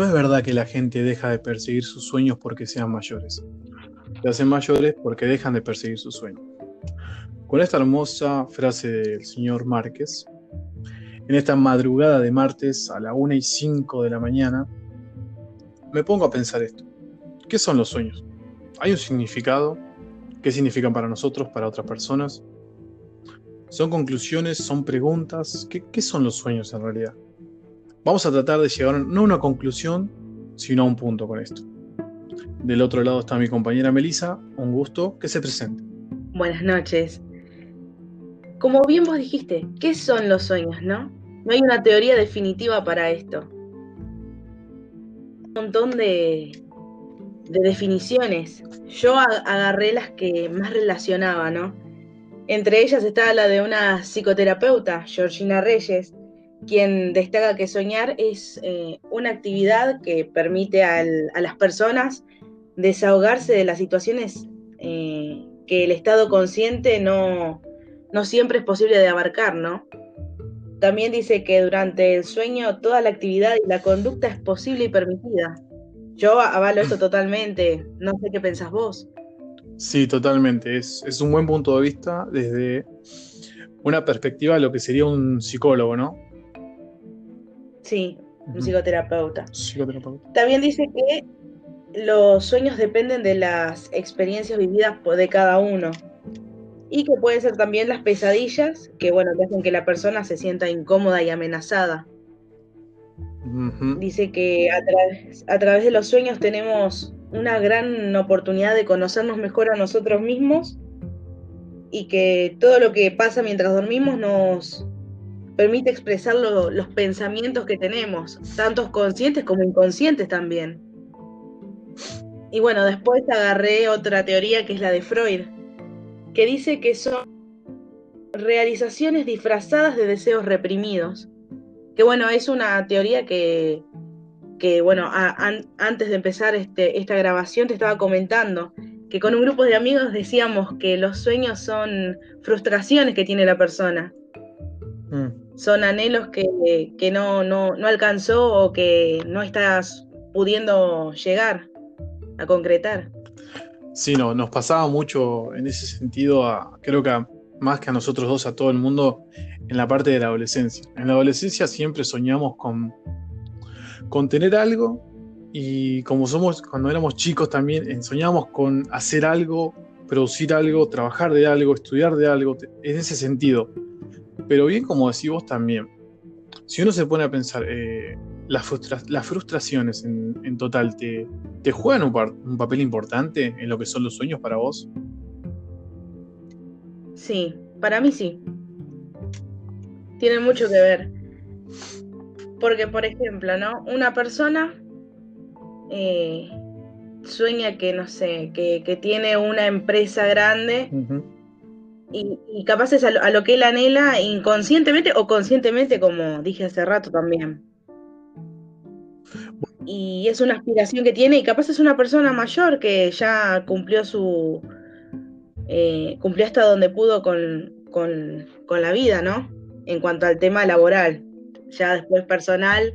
No es verdad que la gente deja de perseguir sus sueños porque sean mayores. Se hacen mayores porque dejan de perseguir sus sueños. Con esta hermosa frase del señor Márquez, en esta madrugada de martes a la 1 y 5 de la mañana, me pongo a pensar esto. ¿Qué son los sueños? ¿Hay un significado? ¿Qué significan para nosotros, para otras personas? ¿Son conclusiones? ¿Son preguntas? ¿Qué, qué son los sueños en realidad? Vamos a tratar de llegar no a una conclusión, sino a un punto con esto. Del otro lado está mi compañera Melisa, un gusto que se presente. Buenas noches. Como bien vos dijiste, ¿qué son los sueños, no? No hay una teoría definitiva para esto. Un montón de, de definiciones. Yo agarré las que más relacionaba, ¿no? Entre ellas estaba la de una psicoterapeuta, Georgina Reyes, quien destaca que soñar es eh, una actividad que permite a las personas desahogarse de las situaciones eh, que el estado consciente no, no siempre es posible de abarcar, ¿no? También dice que durante el sueño toda la actividad y la conducta es posible y permitida. Yo avalo esto totalmente, no sé qué pensás vos. Sí, totalmente. Es, es un buen punto de vista desde una perspectiva de lo que sería un psicólogo, ¿no? Sí, un psicoterapeuta. También dice que los sueños dependen de las experiencias vividas de cada uno. Y que pueden ser también las pesadillas, que bueno, que hacen que la persona se sienta incómoda y amenazada. Dice que a, a través de los sueños tenemos una gran oportunidad de conocernos mejor a nosotros mismos y que todo lo que pasa mientras dormimos nos, permite expresar los pensamientos que tenemos, tantos conscientes como inconscientes también. Y bueno, después agarré otra teoría que es la de Freud, que dice que son realizaciones disfrazadas de deseos reprimidos. Que bueno, es una teoría que, que bueno, antes de empezar este, esta grabación te estaba comentando, que con un grupo de amigos decíamos que los sueños son frustraciones que tiene la persona. Mm son anhelos que, no, no, alcanzó o que no estás pudiendo llegar a concretar. Sí, no, nos pasaba mucho en ese sentido, a, creo que más que a nosotros dos, a todo el mundo, en la parte de la adolescencia. En la adolescencia siempre soñamos con, con tener algo y como somos cuando éramos chicos también, soñamos con hacer algo, producir algo, trabajar de algo, estudiar de algo, en ese sentido. Pero bien como decís vos también, si uno se pone a pensar, eh, las, frustraciones en, total, ¿te, te juegan un, papel importante en lo que son los sueños para vos? Sí, para mí sí. Tienen mucho que ver. Porque, por ejemplo, ¿no? Una persona eh, sueña que, no sé, que, tiene una empresa grande y, capaz es a lo, que él anhela inconscientemente o conscientemente, como dije hace rato también. Y es una aspiración que tiene y capaz es una persona mayor que ya cumplió su... Eh, cumplió hasta donde pudo con, con, la vida, ¿no? En cuanto al tema laboral. Ya después personal,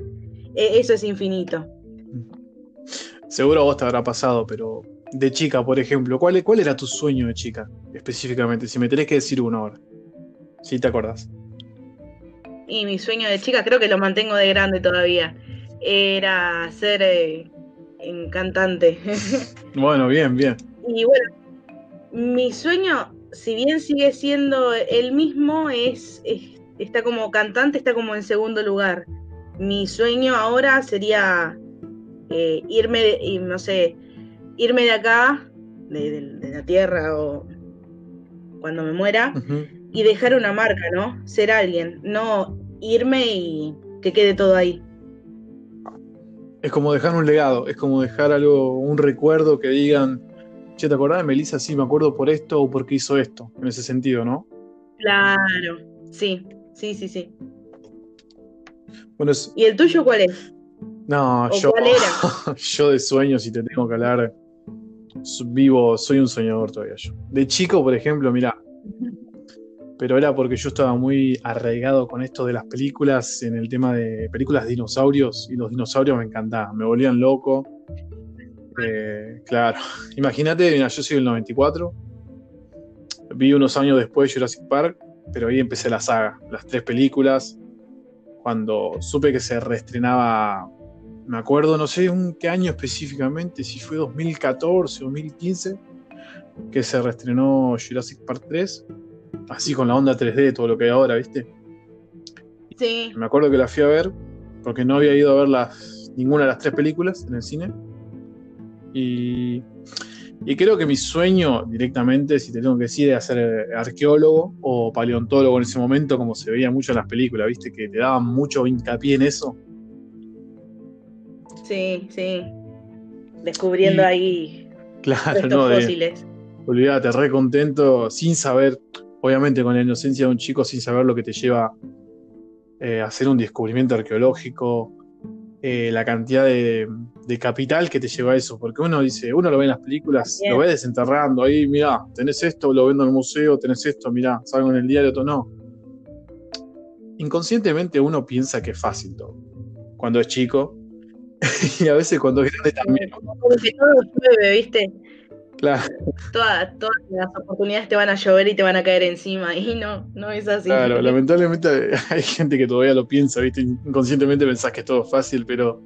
e, eso es infinito. Seguro a vos te habrá pasado, pero de chica, por ejemplo, ¿cuál, ¿cuál era tu sueño de chica específicamente? Si me tenés que decir uno ahora. Si te acordás. Y mi sueño de chica, creo que lo mantengo de grande todavía. Era ser eh, cantante. bueno, bien, bien. Y bueno, mi sueño, si bien sigue siendo el mismo, es, está como cantante, está como en segundo lugar. Mi sueño ahora sería eh, irme, no sé, irme de acá, de, la tierra o cuando me muera, y dejar una marca, ¿no? Ser alguien, no irme y que quede todo ahí. Es como dejar un legado, es como dejar algo, un recuerdo que digan, che, ¿te acordás de Melissa? Sí, me acuerdo por esto o porque hizo esto, en ese sentido, ¿no? Claro, sí, sí, sí, sí. Bueno, ¿Y el tuyo cuál es? No, yo, yo de sueños, si te tengo que hablar, vivo, soy un soñador todavía yo. De chico, por ejemplo, mira, pero era porque yo estaba muy arraigado con esto de las películas, en el tema de películas de dinosaurios, y los dinosaurios me encantaban, me volvían loco. Eh, claro, imagínate, yo soy del 94, vi unos años después Jurassic Park, pero ahí empecé la saga, las tres películas, cuando supe que se reestrenaba, me acuerdo, no sé en qué año específicamente, si fue 2014 o 2015, que se reestrenó Jurassic Park 3 así con la onda 3D, todo lo que hay ahora, ¿viste? Sí. Me acuerdo que la fui a ver porque no había ido a ver las, ninguna de las tres películas en el cine. Y, y creo que mi sueño directamente, si te tengo que decir, es ser arqueólogo o paleontólogo en ese momento, como se veía mucho en las películas, ¿viste? Que te daban mucho hincapié en eso. Sí, sí. Descubriendo ahí claro, no, fósiles. olvídate, re contento, sin saber obviamente con la inocencia de un chico sin saber lo que te lleva eh, a hacer un descubrimiento arqueológico, eh, la cantidad de, capital que te lleva a eso, porque uno dice, uno lo ve en las películas, lo ve desenterrando, ahí mira, tenés esto, lo vendo en el museo, tenés esto, mira, salgo en el diario, todo no. Inconscientemente uno piensa que es fácil todo, cuando es chico, y a veces cuando es grande también. Como que todo llueve, ¿viste? Claro. Todas, las oportunidades te van a llover y te van a caer encima y no, no es así. Claro, lamentablemente hay gente que todavía lo piensa, ¿viste? Inconscientemente pensás que es todo fácil, pero,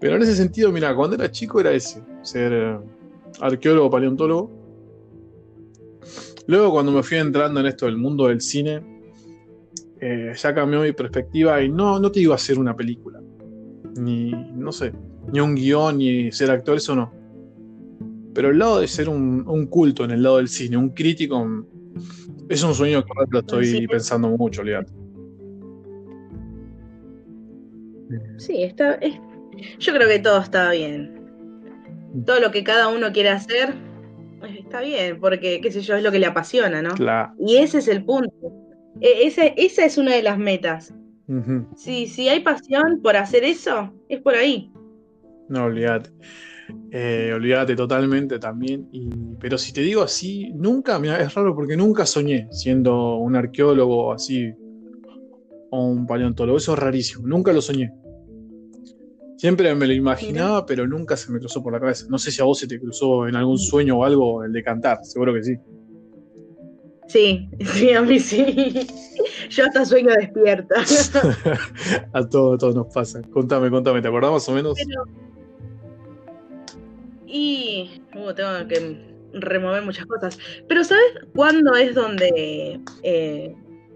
pero en ese sentido, mira, cuando era chico era ese, ser eh, arqueólogo, paleontólogo. Luego cuando me fui entrando en esto del mundo del cine, eh, ya cambió mi perspectiva y no, no te iba a hacer una película, ni, no sé, ni un guion, ni ser actor, eso no pero el lado de ser un, culto en el lado del cine, un crítico, es un sueño que lo estoy pensando mucho, olvídate. Sí, está. yo creo que todo está bien. Todo lo que cada uno quiere hacer está bien, porque, qué sé yo, es lo que le apasiona, ¿no? Claro. Y ese es el punto. E, esa es una de las metas. Si, si hay pasión por hacer eso, es por ahí. No, olvídate. Eh, olvídate totalmente también. pero si te digo así, nunca, es raro porque nunca soñé siendo un arqueólogo así o un paleontólogo. Eso es rarísimo, nunca lo soñé. Siempre me lo imaginaba, pero nunca se me cruzó por la cabeza. No sé si a vos se te cruzó en algún sueño o algo el de cantar, seguro que sí. Sí, sí, a mí sí. Yo hasta sueño despierta. a todos, todos nos pasa. Contame, contame, ¿te acordás más o menos? Y uh, tengo que remover muchas cosas. Pero ¿sabes cuándo es donde, eh,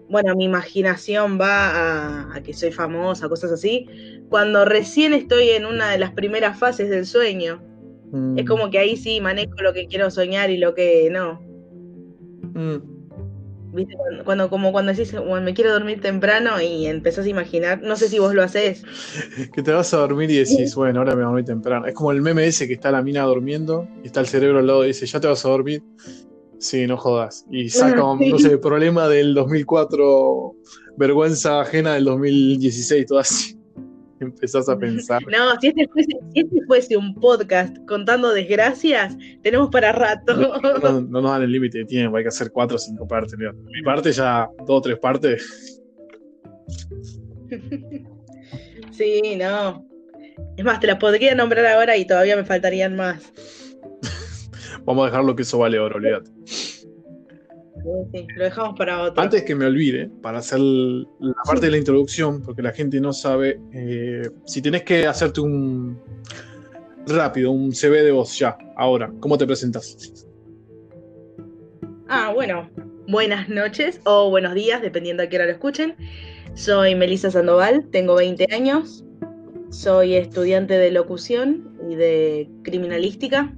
bueno, mi imaginación va a, que soy famosa, cosas así? Cuando recién estoy en una de las primeras fases del sueño. Es mm. como que ahí sí manejo lo que quiero soñar y lo que no. Mm. Cuando, como cuando decís, me quiero dormir temprano y empezás a imaginar, no sé si vos lo haces. que te vas a dormir y decís, bueno, ahora me voy temprano. Es como el meme ese que está la mina durmiendo y está el cerebro al lado y dice, ya te vas a dormir. Sí, no jodas. Y saca, no sé, problema del 2004, vergüenza ajena del 2016, todo así. empezás a pensar. No, si este, fuese, si este fuese un podcast contando desgracias, tenemos para rato. No, nos dan el límite de tiempo, hay que hacer cuatro o cinco partes. Mi parte ya, dos o tres partes. Sí, no. Es más, te las podría nombrar ahora y todavía me faltarían más. Vamos a dejarlo que eso vale oro, olvídate lo dejamos para otro. Antes que me olvide, para hacer la parte de la introducción, porque la gente no sabe, eh, si tenés que hacerte un rápido, un CV de voz ya, ahora, ¿cómo te presentas? Ah, bueno, buenas noches o buenos días, dependiendo a qué hora lo escuchen. Soy Melissa Sandoval, tengo 20 años, soy estudiante de locución y de criminalística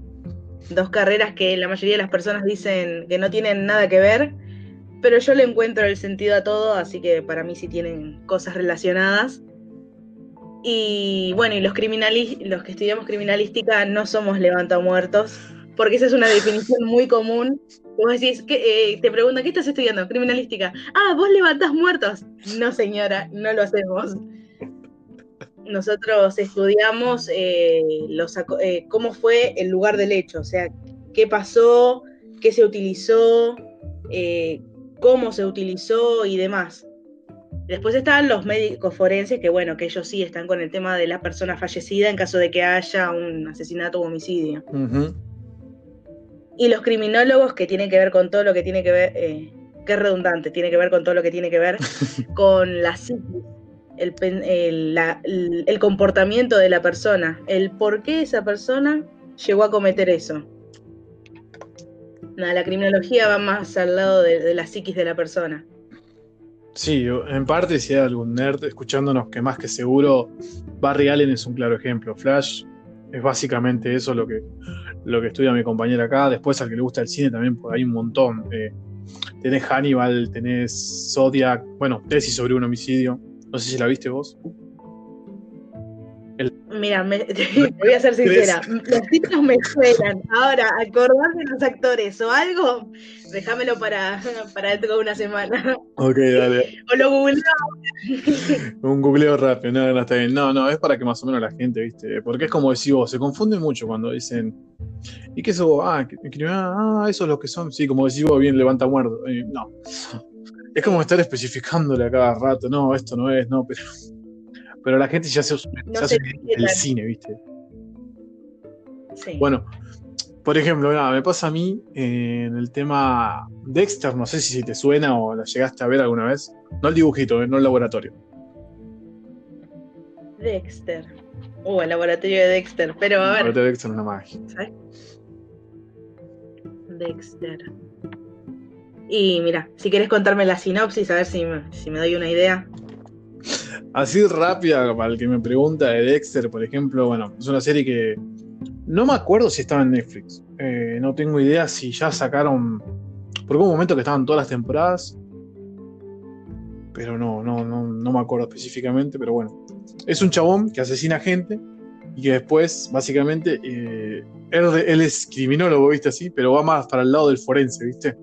dos carreras que la mayoría de las personas dicen que no tienen nada que ver, pero yo le encuentro el sentido a todo, así que para mí sí tienen cosas relacionadas. Y bueno, y los, los que estudiamos criminalística no somos levantamuertos, porque esa es una definición muy común. Vos decís, que, eh, te preguntan, ¿qué estás estudiando? Criminalística. Ah, vos levantás muertos. No, señora, no lo hacemos nosotros estudiamos eh, los, eh, cómo fue el lugar del hecho, o sea, qué pasó, qué se utilizó, eh, cómo se utilizó y demás. Después están los médicos forenses, que bueno, que ellos sí están con el tema de la persona fallecida en caso de que haya un asesinato o homicidio. Y los criminólogos, que tienen que ver con todo lo que tiene que ver, que es redundante, tiene que ver con todo lo que tiene que ver con la psiquis, el, el comportamiento de la persona, el por qué esa persona llegó a cometer eso la criminología va más al lado de, la psiquis de la persona. Sí, en parte si hay algún nerd escuchándonos que más que seguro Barry Allen es un claro ejemplo. Flash es básicamente eso lo que, lo que estudia mi compañera acá. Después al que le gusta el cine también por ahí un montón. Eh, tenés Hannibal, tenés Zodiac, bueno, tesis sobre un homicidio. No sé si la viste vos. Mira, me, voy a ser sincera, los títulos me suenan. Ahora, acordarme de los actores o algo, déjamelo para, para dentro de una semana. Ok, dale. o lo googleo. Un googleo rápido, no, no está bien. No, no, es para que más o menos la gente, ¿viste? Porque es como decís vos, se confunde mucho cuando dicen, ¿y qué eso? Ah, ah, eso es lo que son. Sí, como decís vos, bien levanta muerto. Eh, no. Es como estar especificándole a cada rato, no, esto no es, no, pero pero la gente ya se, hace el cine, ¿viste? Sí. Bueno, por ejemplo, me pasa a mí en el tema Dexter, no sé si te suena o la llegaste a ver alguna vez. No el dibujito, eh, no el laboratorio. Dexter. Uh, el laboratorio de Dexter, pero a ver. El laboratorio de Dexter es una magia. ¿Sabes? Dexter. Y mira, si quieres contarme la sinopsis, a ver si si me doy una idea. Así rápida, para el que me pregunta de Dexter, por ejemplo, bueno, es una serie que no me acuerdo si estaba en Netflix. Eh, no tengo idea si ya sacaron. Por un momento que estaban todas las temporadas. Pero no, no, no, no me acuerdo específicamente. Pero bueno. Es un chabón que asesina gente. Y que después, básicamente, eh, él, es criminólogo, ¿viste? Así, pero va más para el lado del forense, ¿viste?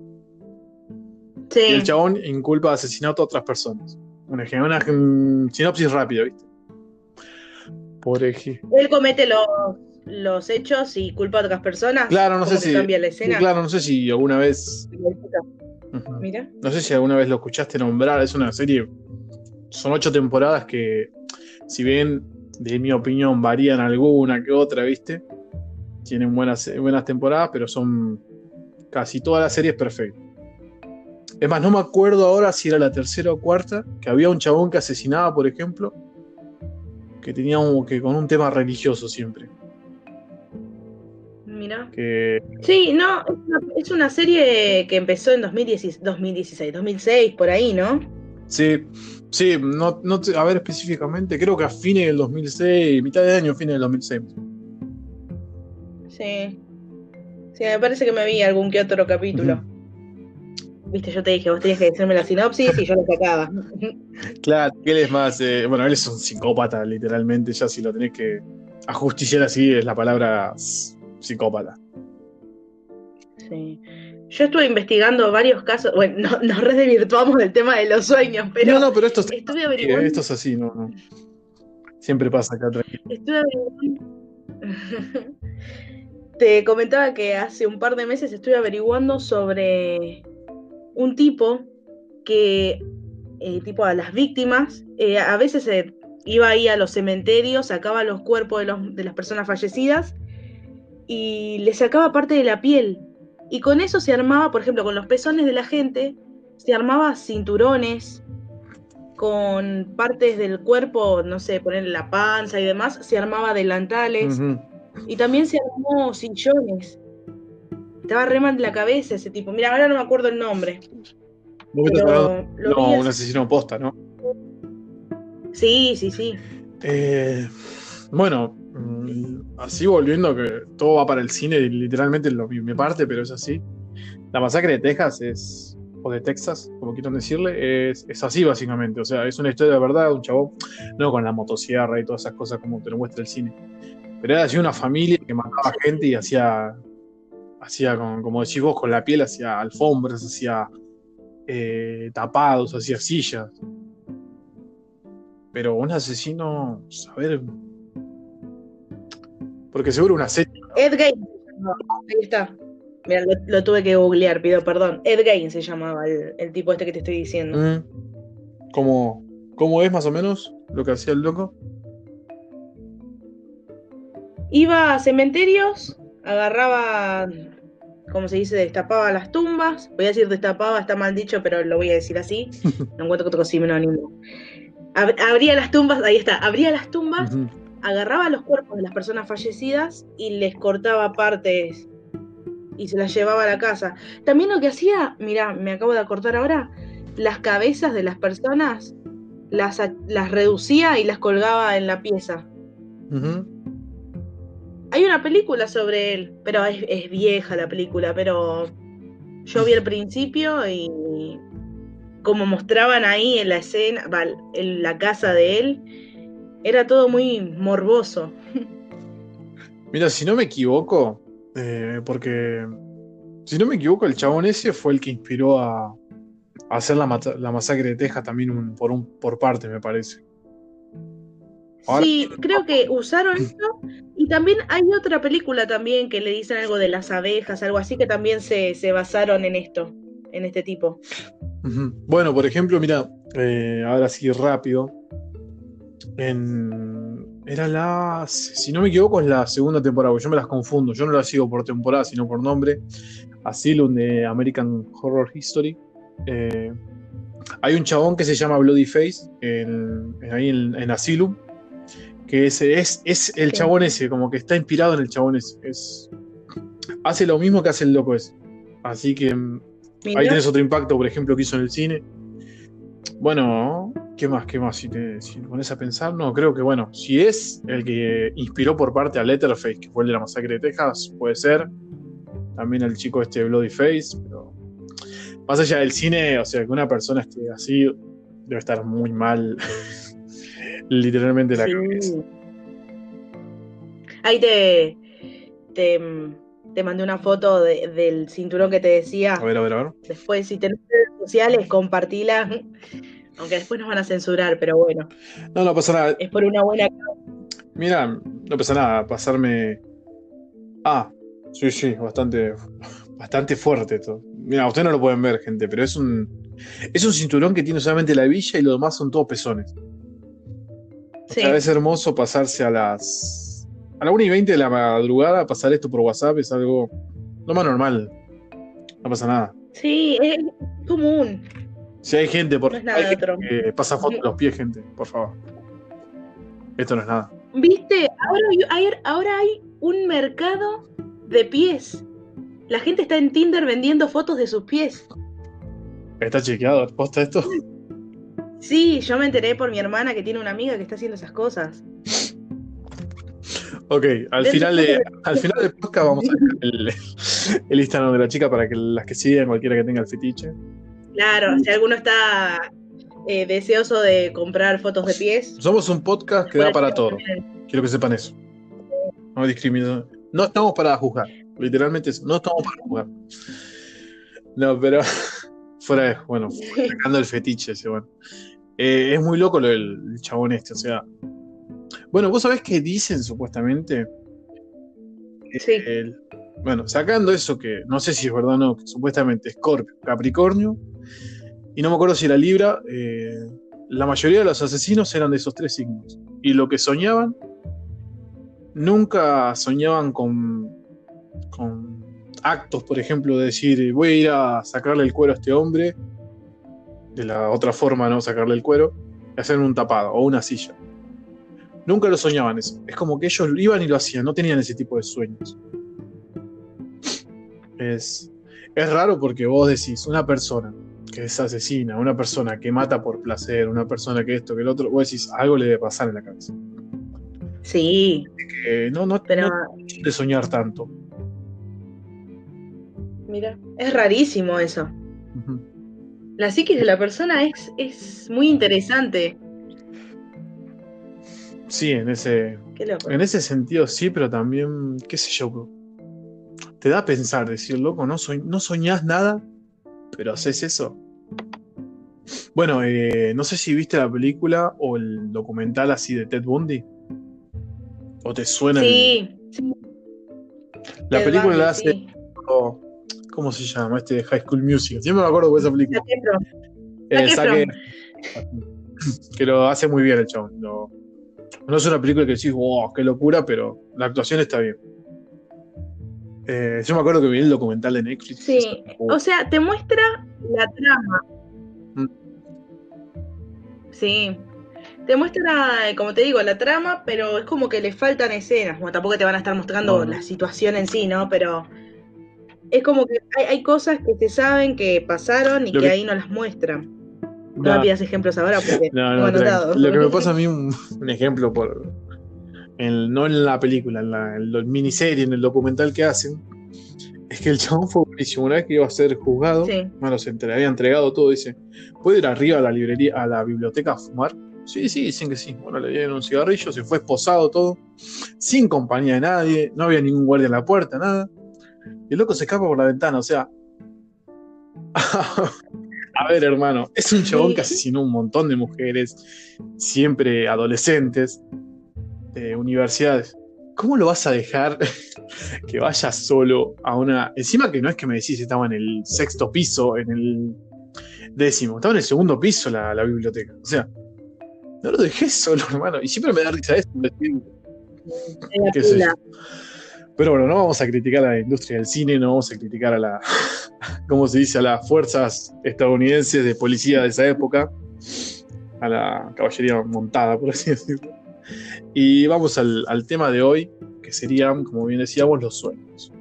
Sí. Y el chabón inculpa de asesinato a otras personas. Una, una sinopsis rápida, ¿viste? Por ejemplo. Él comete los, los hechos y culpa a otras personas. Claro, no sé si. Cambia la escena. Claro, no sé si alguna vez. Mira. No sé si alguna vez lo escuchaste nombrar. Es una serie. Son ocho temporadas que, si bien, de mi opinión, varían alguna que otra, ¿viste? Tienen buenas, buenas temporadas, pero son casi todas las series perfectas. Es más, no me acuerdo ahora si era la tercera o cuarta, que había un chabón que asesinaba, por ejemplo, que tenía un, que con un tema religioso siempre. Mira. Sí, no, es una, serie que empezó en 2016, 2016, 2006, por ahí, ¿no? Sí, sí, no, no a ver específicamente, creo que a fines del 2006, mitad de año, fines del 2006. Sí. Sí, me parece que me vi algún que otro capítulo. Viste, yo te dije, vos tenías que decirme la sinopsis y yo lo sacaba. Claro, él es más, eh, bueno, él es un psicópata, literalmente, ya si lo tenés que ajusticiar así es la palabra psicópata. Sí. Yo estuve investigando varios casos, bueno, no, nos redesvirtuamos del tema de los sueños, pero. No, no, pero esto, estuve averiguando... esto es así, no, no. Siempre pasa acá tranquilo. Estuve averiguando. Te comentaba que hace un par de meses estuve averiguando sobre un tipo que, eh, tipo a las víctimas, eh, a veces iba ahí a los cementerios, sacaba los cuerpos de, las personas fallecidas y le sacaba parte de la piel. Y con eso se armaba, por ejemplo, con los pezones de la gente, se armaba cinturones, con partes del cuerpo, no sé, poner la panza y demás, se armaba delantales. Y también se armó sillones. Estaba re mal de la cabeza ese tipo. Mira, ahora no me acuerdo el nombre. no, un asesino posta, ¿no? Sí, sí, sí. Eh, bueno, mm, así volviendo, que todo va para el cine, literalmente lo, mi parte, pero es así. La masacre de Texas es, o de Texas, como quieran decirle, es, es así básicamente. O sea, es una historia de verdad, un chavo, no con la motosierra y todas esas cosas como te lo muestra el cine. Pero era así una familia que mataba gente y hacía hacía, como decís vos, con la piel, hacía alfombras, hacía eh, tapados, hacía sillas. Pero un asesino, a ver. Porque seguro una serie. Ed ahí está. Mira, lo, lo tuve que googlear, pido perdón. Ed Gein se llamaba el, el tipo este que te estoy diciendo. Mm. ¿Cómo, ¿Cómo es más o menos lo que hacía el loco? Iba a cementerios, agarraba, como se dice, destapaba las tumbas. Voy a decir destapaba, está mal dicho, pero lo voy a decir así. No encuentro otro sinónimo. Ab- abría las tumbas, ahí está, abría las tumbas, agarraba los cuerpos de las personas fallecidas y les cortaba partes y se las llevaba a la casa. También lo que hacía, mira, me acabo de acordar ahora, las cabezas de las personas las, las reducía y las colgaba en la pieza. Ujú. Hay una película sobre él, pero es, vieja la película, pero yo vi el principio y como mostraban ahí en la escena, en la casa de él, era todo muy morboso. Mira, si no me equivoco, eh, porque si no me equivoco, el chabón ese fue el que inspiró a, a hacer la, la masacre de Texas también un- por, un, por parte, me parece. Ahora- Sí, creo que usaron eso. Y también hay otra película también que le dicen algo de las abejas, algo así, que también se, se basaron en esto, en este tipo. Bueno, por ejemplo, mira, eh, ahora sí rápido. En, era la, si no me equivoco, es la segunda temporada, porque yo me las confundo. Yo no la sigo por temporada, sino por nombre. Asylum de American Horror History. Eh, hay un chabón que se llama Bloody Face en, en- ahí en, en Asylum. Que es, es, es el Sí. chabón ese, como que está inspirado en el chabón ese. Es, hace lo mismo que hace el loco ese. Así que mm, Ahí tenés otro impacto, por ejemplo, que hizo en el cine. Bueno, ¿qué más? ¿Qué más? Si te, si te pones a pensar, no, creo que bueno, si es el que inspiró por parte a Letterface, que fue el de la masacre de Texas, puede ser. También el chico este Bloody Face, pero más allá del cine, o sea, que una persona esté así debe estar muy mal, literalmente la sí. cabeza. Ahí te, te, te mandé una foto de- del cinturón que te decía. A ver, a ver, a ver. Después, si tenés redes sociales, compartila. Aunque después nos van a censurar, pero bueno, No, no pasa nada. es por una buena Mira, no pasa nada, pasarme. Ah, sí, sí, bastante, bastante fuerte esto. Mira, ustedes no lo pueden ver, gente, pero es un. Es un cinturón que tiene solamente la hebilla y lo demás son todos pezones. Sí. es hermoso pasarse a las. A la 1 y 20 de la madrugada, pasar esto por WhatsApp es algo. Lo más normal. No pasa nada. Sí, es común. Si hay gente por No hay gente que pasa fotos de los pies, gente, por favor. Esto no es nada. ¿Viste? Ahora hay, hay- ahora hay un mercado de pies. La gente está en Tinder vendiendo fotos de sus pies. ¿Está chequeado? ¿Posta esto? Sí, yo me enteré por mi hermana que tiene una amiga que está haciendo esas cosas. Ok, al final, de, de- al final del podcast vamos a dejar el, el Instagram de la chica para que las que sigan, cualquiera que tenga el fetiche. Claro, si alguno está eh, deseoso de comprar fotos de pies. Somos un podcast que da para todo. Quiero que sepan eso. No discrimino. No estamos para juzgar. Literalmente eso. No estamos para juzgar. No, pero fuera de. Bueno, sacando el fetiche ese, bueno. Eh, es muy loco lo del el chabón este, o sea. Bueno, vos sabés que dicen supuestamente. Sí. El- bueno, sacando eso que no sé si es verdad o no, que supuestamente Scorpio, Capricornio, y no me acuerdo si era Libra, eh, la mayoría de los asesinos eran de esos tres signos. Y lo que soñaban, nunca soñaban con, con actos, por ejemplo, de decir, voy a ir a sacarle el cuero a este hombre, de la otra forma, ¿no? Sacarle el cuero, y hacer un tapado o una silla. Nunca lo soñaban eso. Es como que ellos iban y lo hacían, no tenían ese tipo de sueños. Es, es raro porque vos decís, una persona que es asesina, una persona que mata por placer, una persona que esto, que el otro, vos decís, algo le debe pasar en la cabeza. Sí, Eh, no, no, pero no de soñar tanto. mira, es rarísimo eso. Ujú. La psiquis de la persona es, es muy interesante. Sí, en ese, Qué loco. en ese sentido sí, pero también, qué sé yo, te da a pensar, decir, loco, no, soñ- no soñás nada, pero haces eso. Bueno, eh, no sé si viste la película o el documental así de Ted Bundy. ¿O te suena? el- Sí, sí, la Ted película Bundy, la hace sí. ¿Cómo se llama? Este de High School Music. Siempre me acuerdo de esa película. Eh, que lo hace muy bien el chabón. no es una película que decís, wow, qué locura, pero la actuación está bien. Eh, yo me acuerdo que vi el documental de Netflix. Sí, o sea, te muestra la trama. Mm. Sí. Te muestra, como te digo, la trama, pero es como que le faltan escenas. Bueno, tampoco te van a estar mostrando la situación en sí, ¿no? Pero es como que hay, cosas que se saben que pasaron y que, ahí no las muestran. No, pidas ejemplos ahora porque no, no, Lo que me pasa a mí, un, ejemplo por. no en la película, en la, miniserie, en el documental que hacen, es que el chabón fue buenísimo. Una vez que iba a ser juzgado, bueno, se había entregado todo, dice: ¿Puede ir arriba a la librería, a la biblioteca a fumar? Sí, sí, dicen que sí. Bueno, le dieron un cigarrillo, se fue esposado todo, sin compañía de nadie, no había ningún guardia en la puerta, nada. Y el loco se escapa por la ventana, o sea. A ver, hermano, es un chabón que asesinó un montón de mujeres, siempre adolescentes, de universidades. ¿Cómo lo vas a dejar que vaya solo a una. Encima que no es que me decís estaba en el sexto piso, en el décimo, estaba en el segundo piso la, la biblioteca. O sea, no lo dejé solo, hermano. Y siempre me da risa esto. ¿Qué sé pero bueno, no vamos a criticar a la industria del cine, no vamos a criticar a la, ¿cómo se dice?, a las fuerzas estadounidenses de policía de esa época, a la caballería montada, por así decirlo. Y vamos al, tema de hoy, que serían, como bien decíamos, los sueños.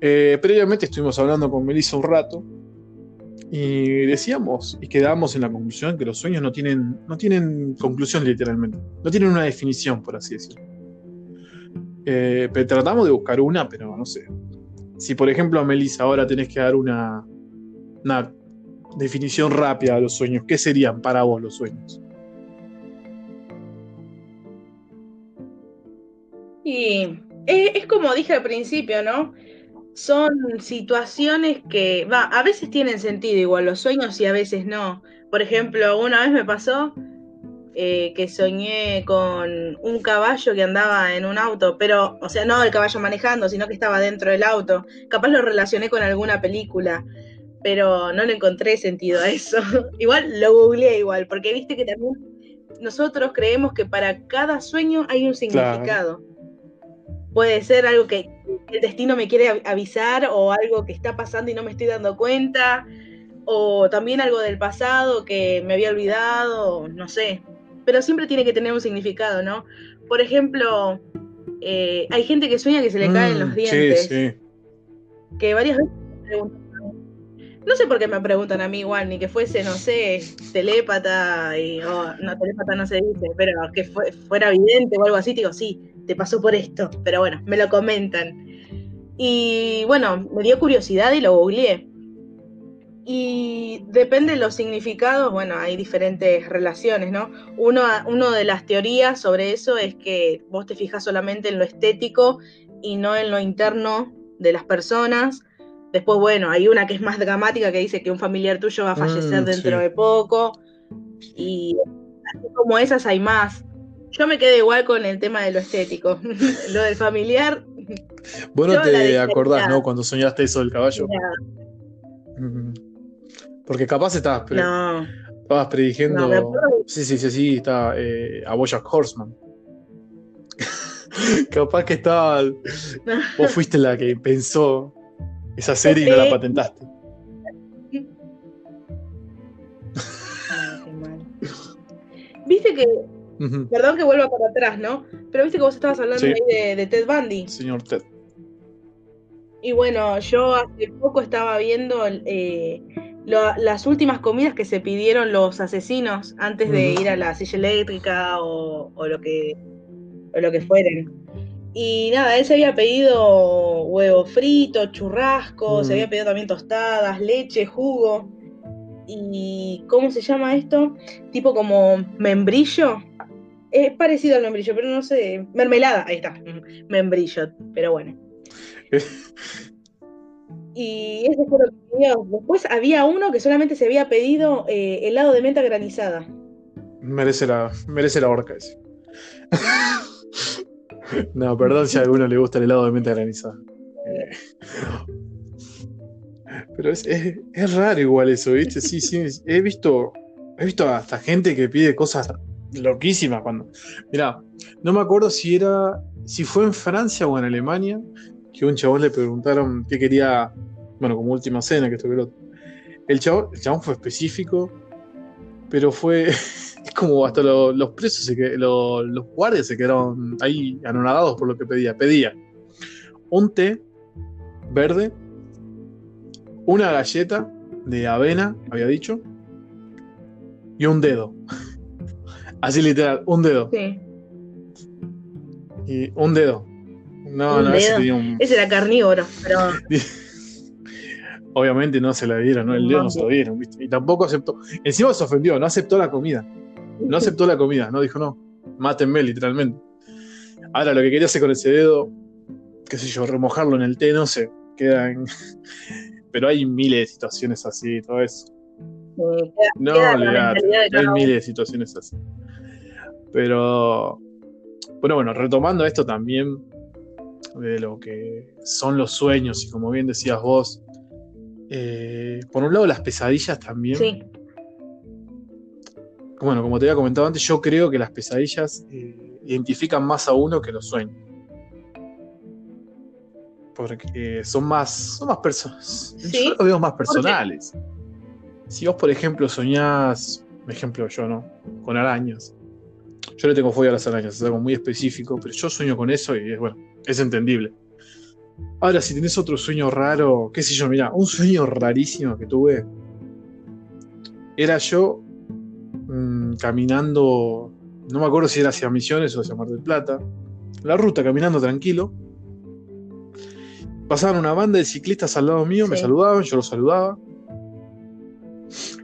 Eh, previamente estuvimos hablando con Melissa un rato y decíamos y quedamos en la conclusión que los sueños no tienen, no tienen conclusión literalmente, no tienen una definición, por así decirlo. Eh, tratamos de buscar una, pero no sé. Si por ejemplo a Melissa ahora tenés que dar una, una definición rápida de los sueños, ¿qué serían para vos los sueños? Y es, como dije al principio, ¿no? Son situaciones que, va, a veces tienen sentido igual los sueños y a veces no. Por ejemplo, una vez me pasó eh, que soñé con un caballo que andaba en un auto, pero, o sea, no el caballo manejando, sino que estaba dentro del auto. Capaz lo relacioné con alguna película, pero no le encontré sentido a eso. igual lo googleé igual, porque viste que también nosotros creemos que para cada sueño hay un significado. Puede ser algo que el destino me quiere avisar o algo que está pasando y no me estoy dando cuenta o también algo del pasado que me había olvidado, no sé pero siempre tiene que tener un significado, ¿no? Por ejemplo, eh, hay gente que sueña que se le caen los mm, dientes. Sí, sí. Que varias veces me preguntan. No sé por qué me preguntan a mí igual, ni que fuese, no sé, telépata, y, oh, no, telépata no se dice, pero que fuera evidente o algo así, digo, sí, te pasó por esto, pero bueno, me lo comentan. Y bueno, me dio curiosidad y lo googleé. Y depende de los significados, bueno, hay diferentes relaciones, ¿no? Uno, uno de las teorías sobre eso es que vos te fijas solamente en lo estético y no en lo interno de las personas. Después, bueno, hay una que es más dramática que dice que un familiar tuyo va a fallecer mm, dentro de poco. Y así como esas hay más. Yo me quedé igual con el tema de lo estético. lo del familiar. Vos no te acordás, ¿no? Cuando soñaste eso del caballo. Porque capaz estabas, estabas prediciendo. sí, sí, sí, sí, está eh, a Bojack Horseman. capaz que estaba. Vos fuiste la que pensó esa serie y no la patentaste. Viste que. Perdón que vuelva para atrás, ¿no? Pero viste que vos estabas hablando ahí de, Ted Bundy. Señor Ted. Y bueno, yo hace poco estaba viendo eh, las últimas comidas que se pidieron los asesinos antes de ir a la silla eléctrica o, lo que o lo que fueren. Y nada, él se había pedido huevo frito, churrasco, se había pedido también tostadas, leche, jugo. ¿Y cómo se llama esto? Tipo como membrillo. Es parecido al membrillo, pero no sé. Mermelada, ahí está. Membrillo, pero bueno. Y eso fue lo que pidió. Después había uno que solamente se había pedido eh, helado de menta granizada. Merece la, merece la horca ese. no, perdón si a alguno le gusta el helado de menta granizada. Pero es, raro igual eso, ¿viste? Sí, sí. He visto, he visto hasta gente que pide cosas loquísimas cuando. Mira, no me acuerdo si era. si fue en Francia o en Alemania, que un chabón le preguntaron qué quería. Bueno, como última cena, que esto que El chabón, el chabón fue específico, pero fue. Es como hasta los presos, se los, los guardias se quedaron ahí anonadados por lo que pedía. Pedía un té verde una galleta de avena, había dicho, y un dedo. Así literal, un dedo. Sí. Y un dedo. No, no, ese tenía un. Ese era carnívoro, pero. Obviamente no se la dieron, ¿no? El dedo no se lo dieron, ¿viste? Y tampoco aceptó. Encima se ofendió, no aceptó la comida. No aceptó la comida, no dijo no. Mátenme, literalmente. Ahora, lo que quería hacer con ese dedo, qué sé yo, remojarlo en el té, no sé. Queda en, pero hay miles de situaciones así, todo eso. no, hay miles de situaciones así. Pero, bueno, bueno, retomando esto también de lo que son los sueños y como bien decías vos, eh, por un lado las pesadillas también. Sí. Bueno, como te había comentado antes, yo creo que las pesadillas eh, identifican más a uno que los sueños porque son más, son más personas. Yo los veo más personales. Si vos, por ejemplo, soñás, ejemplo yo, ¿no? Con arañas. Yo le tengo fobia a las arañas, es algo muy específico, pero yo sueño con eso y es bueno, es entendible. Ahora, si tenés otro sueño raro, qué sé yo, mira, un sueño rarísimo que tuve era yo mm, caminando, no me acuerdo si era hacia Misiones o hacia Mar del Plata, la ruta caminando tranquilo, pasaban una banda de ciclistas al lado mío, me saludaban, yo los saludaba.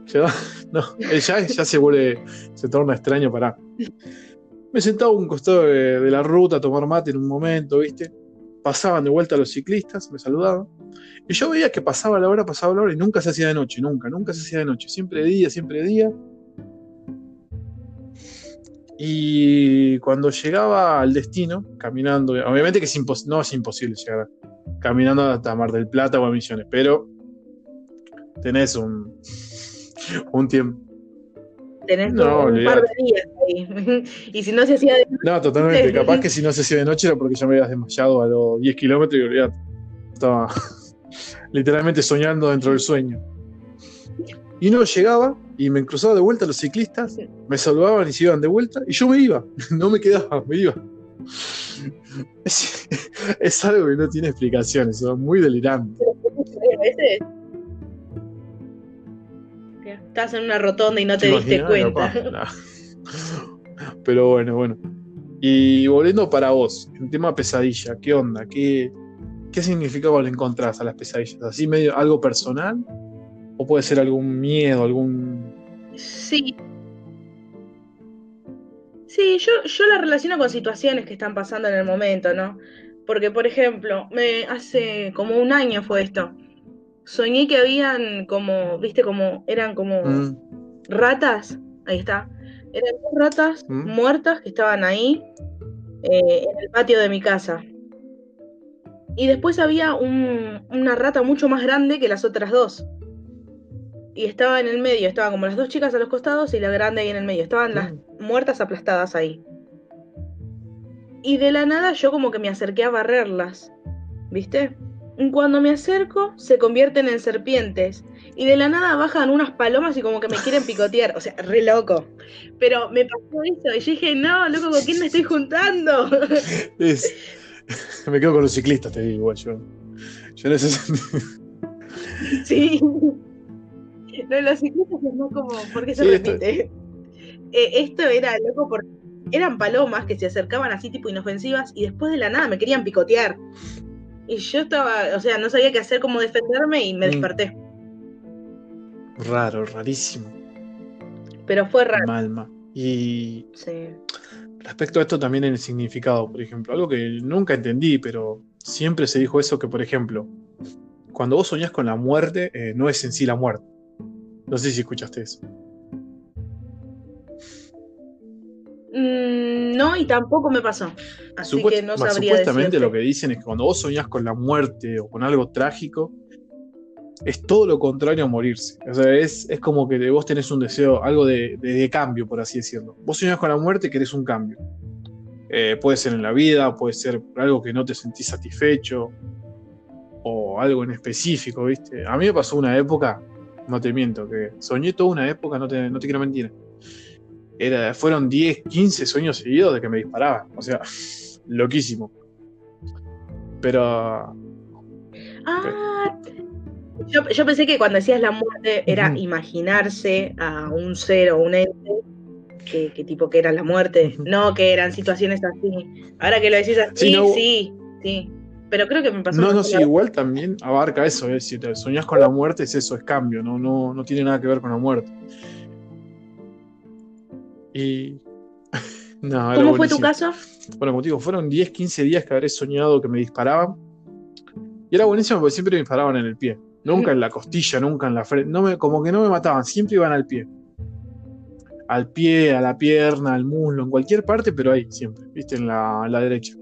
Ya, no, ya, ya se vuelve, se torna extraño para. Me sentaba a un costado de, la ruta a tomar mate en un momento, ¿viste? Pasaban de vuelta los ciclistas, me saludaban. Y yo veía que pasaba la hora, pasaba la hora y nunca se hacía de noche, nunca, nunca se hacía de noche. Siempre de día, siempre de día. Y cuando llegaba al destino, caminando, obviamente que no es imposible llegar caminando hasta Mar del Plata o a Misiones, pero tenés un, un tiempo. Tenés un par de días ahí. y si no se hacía de noche. No, totalmente. Capaz que si no se hacía de noche era porque ya me habías desmayado a los 10 kilómetros y estaba literalmente soñando dentro del sueño. Y no llegaba y me cruzaba de vuelta los ciclistas, me saludaban y se iban de vuelta y yo me iba, no me quedaba, me iba. Es, algo que no tiene explicaciones, son muy delirante. Estás en una rotonda y no te diste cuenta. Pero bueno, bueno. Y volviendo para vos, en tema pesadilla, ¿qué onda? ¿Qué, qué significado le encontrás a las pesadillas? ¿Así medio algo personal? ¿O puede ser algún miedo, algún... Sí, Sí, yo, yo la relaciono con situaciones que están pasando en el momento, ¿no? Porque, por ejemplo, me hace como un año fue esto. Soñé que habían como, viste, como, eran como mm. ratas, ahí está. Eran dos ratas mm. muertas que estaban ahí eh, en el patio de mi casa. Y después había una rata mucho más grande que las otras dos y estaba en el medio, estaban como las dos chicas a los costados y la grande ahí en el medio, estaban las mm. muertas aplastadas ahí. Y de la nada yo como que me acerqué a barrerlas, ¿viste? Cuando me acerco se convierten en serpientes y de la nada bajan unas palomas y como que me quieren picotear, o sea, re loco. Pero me pasó eso y yo dije, no, loco, ¿con quién me estoy juntando? Me quedo con los ciclistas, te digo, yo. Yo necesito... Sí. No, los ciclistas es más como, ¿por qué se repite? Eh, esto era loco porque eran palomas que se acercaban así tipo inofensivas y después de la nada me querían picotear. Y yo estaba, o sea, no sabía qué hacer, cómo defenderme y me mm. desperté. Raro, rarísimo. Pero fue raro. Malma. Y sí. respecto a esto también en el significado, por ejemplo, algo que nunca entendí, pero siempre se dijo eso que, por ejemplo, cuando vos soñás con la muerte, eh, no es en sí la muerte. No sé si escuchaste eso. Mm, no, y tampoco me pasó. Así que no sabría Supuestamente lo que dicen es que cuando vos soñás con la muerte o con algo trágico, es todo lo contrario a morirse. O sea, es, es como que vos tenés un deseo, algo de, de, cambio, por así decirlo. Vos soñás con la muerte y querés un cambio. Eh, puede ser en la vida, puede ser algo que no te sentís satisfecho o algo en específico, ¿viste? A mí me pasó una época, no te miento, que soñé toda una época, no te, no te quiero mentir. Era, fueron 10, 15 sueños seguidos de que me disparaban. O sea, loquísimo. Pero. Ah, yo, pensé que cuando decías la muerte era imaginarse a un ser o un ente que, tipo que era la muerte, no que eran situaciones así. Ahora que lo decís así, sí, sí, Pero creo que me pasó. No, no, sí, igual también abarca eso, si te soñás con la muerte es eso, es cambio, no, no, no tiene nada que ver con la muerte. Y. no, ¿Cómo fue tu caso? Bueno, como digo, fueron 10, 15 días que habré soñado que me disparaban. Y era buenísimo porque siempre me disparaban en el pie. Nunca en la costilla, nunca en la frente. No me, como que no me mataban, siempre iban al pie. Al pie, a la pierna, al muslo, en cualquier parte, pero ahí, siempre, viste, en la, derecha.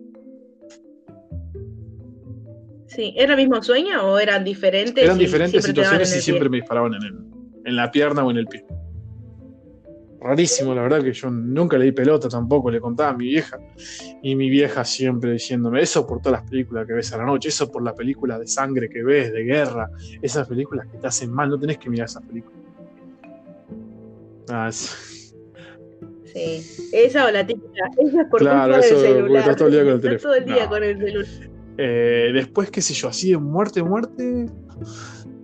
Sí, ¿era el mismo sueño o eran diferentes? Eran diferentes situaciones y siempre me disparaban en, en la pierna o en el pie rarísimo, la verdad que yo nunca le di pelota tampoco, le contaba a mi vieja. Y mi vieja siempre diciéndome, eso por todas las películas que ves a la noche, eso por la película de sangre que ves, de guerra, esas películas que te hacen mal, no tenés que mirar esas películas. Ah, Sí, esa o la típica, esa es por claro, eso, del celular. Estás todo el día con el teléfono. todo el día con el celular. Eh, después, qué sé yo, así de muerte, muerte.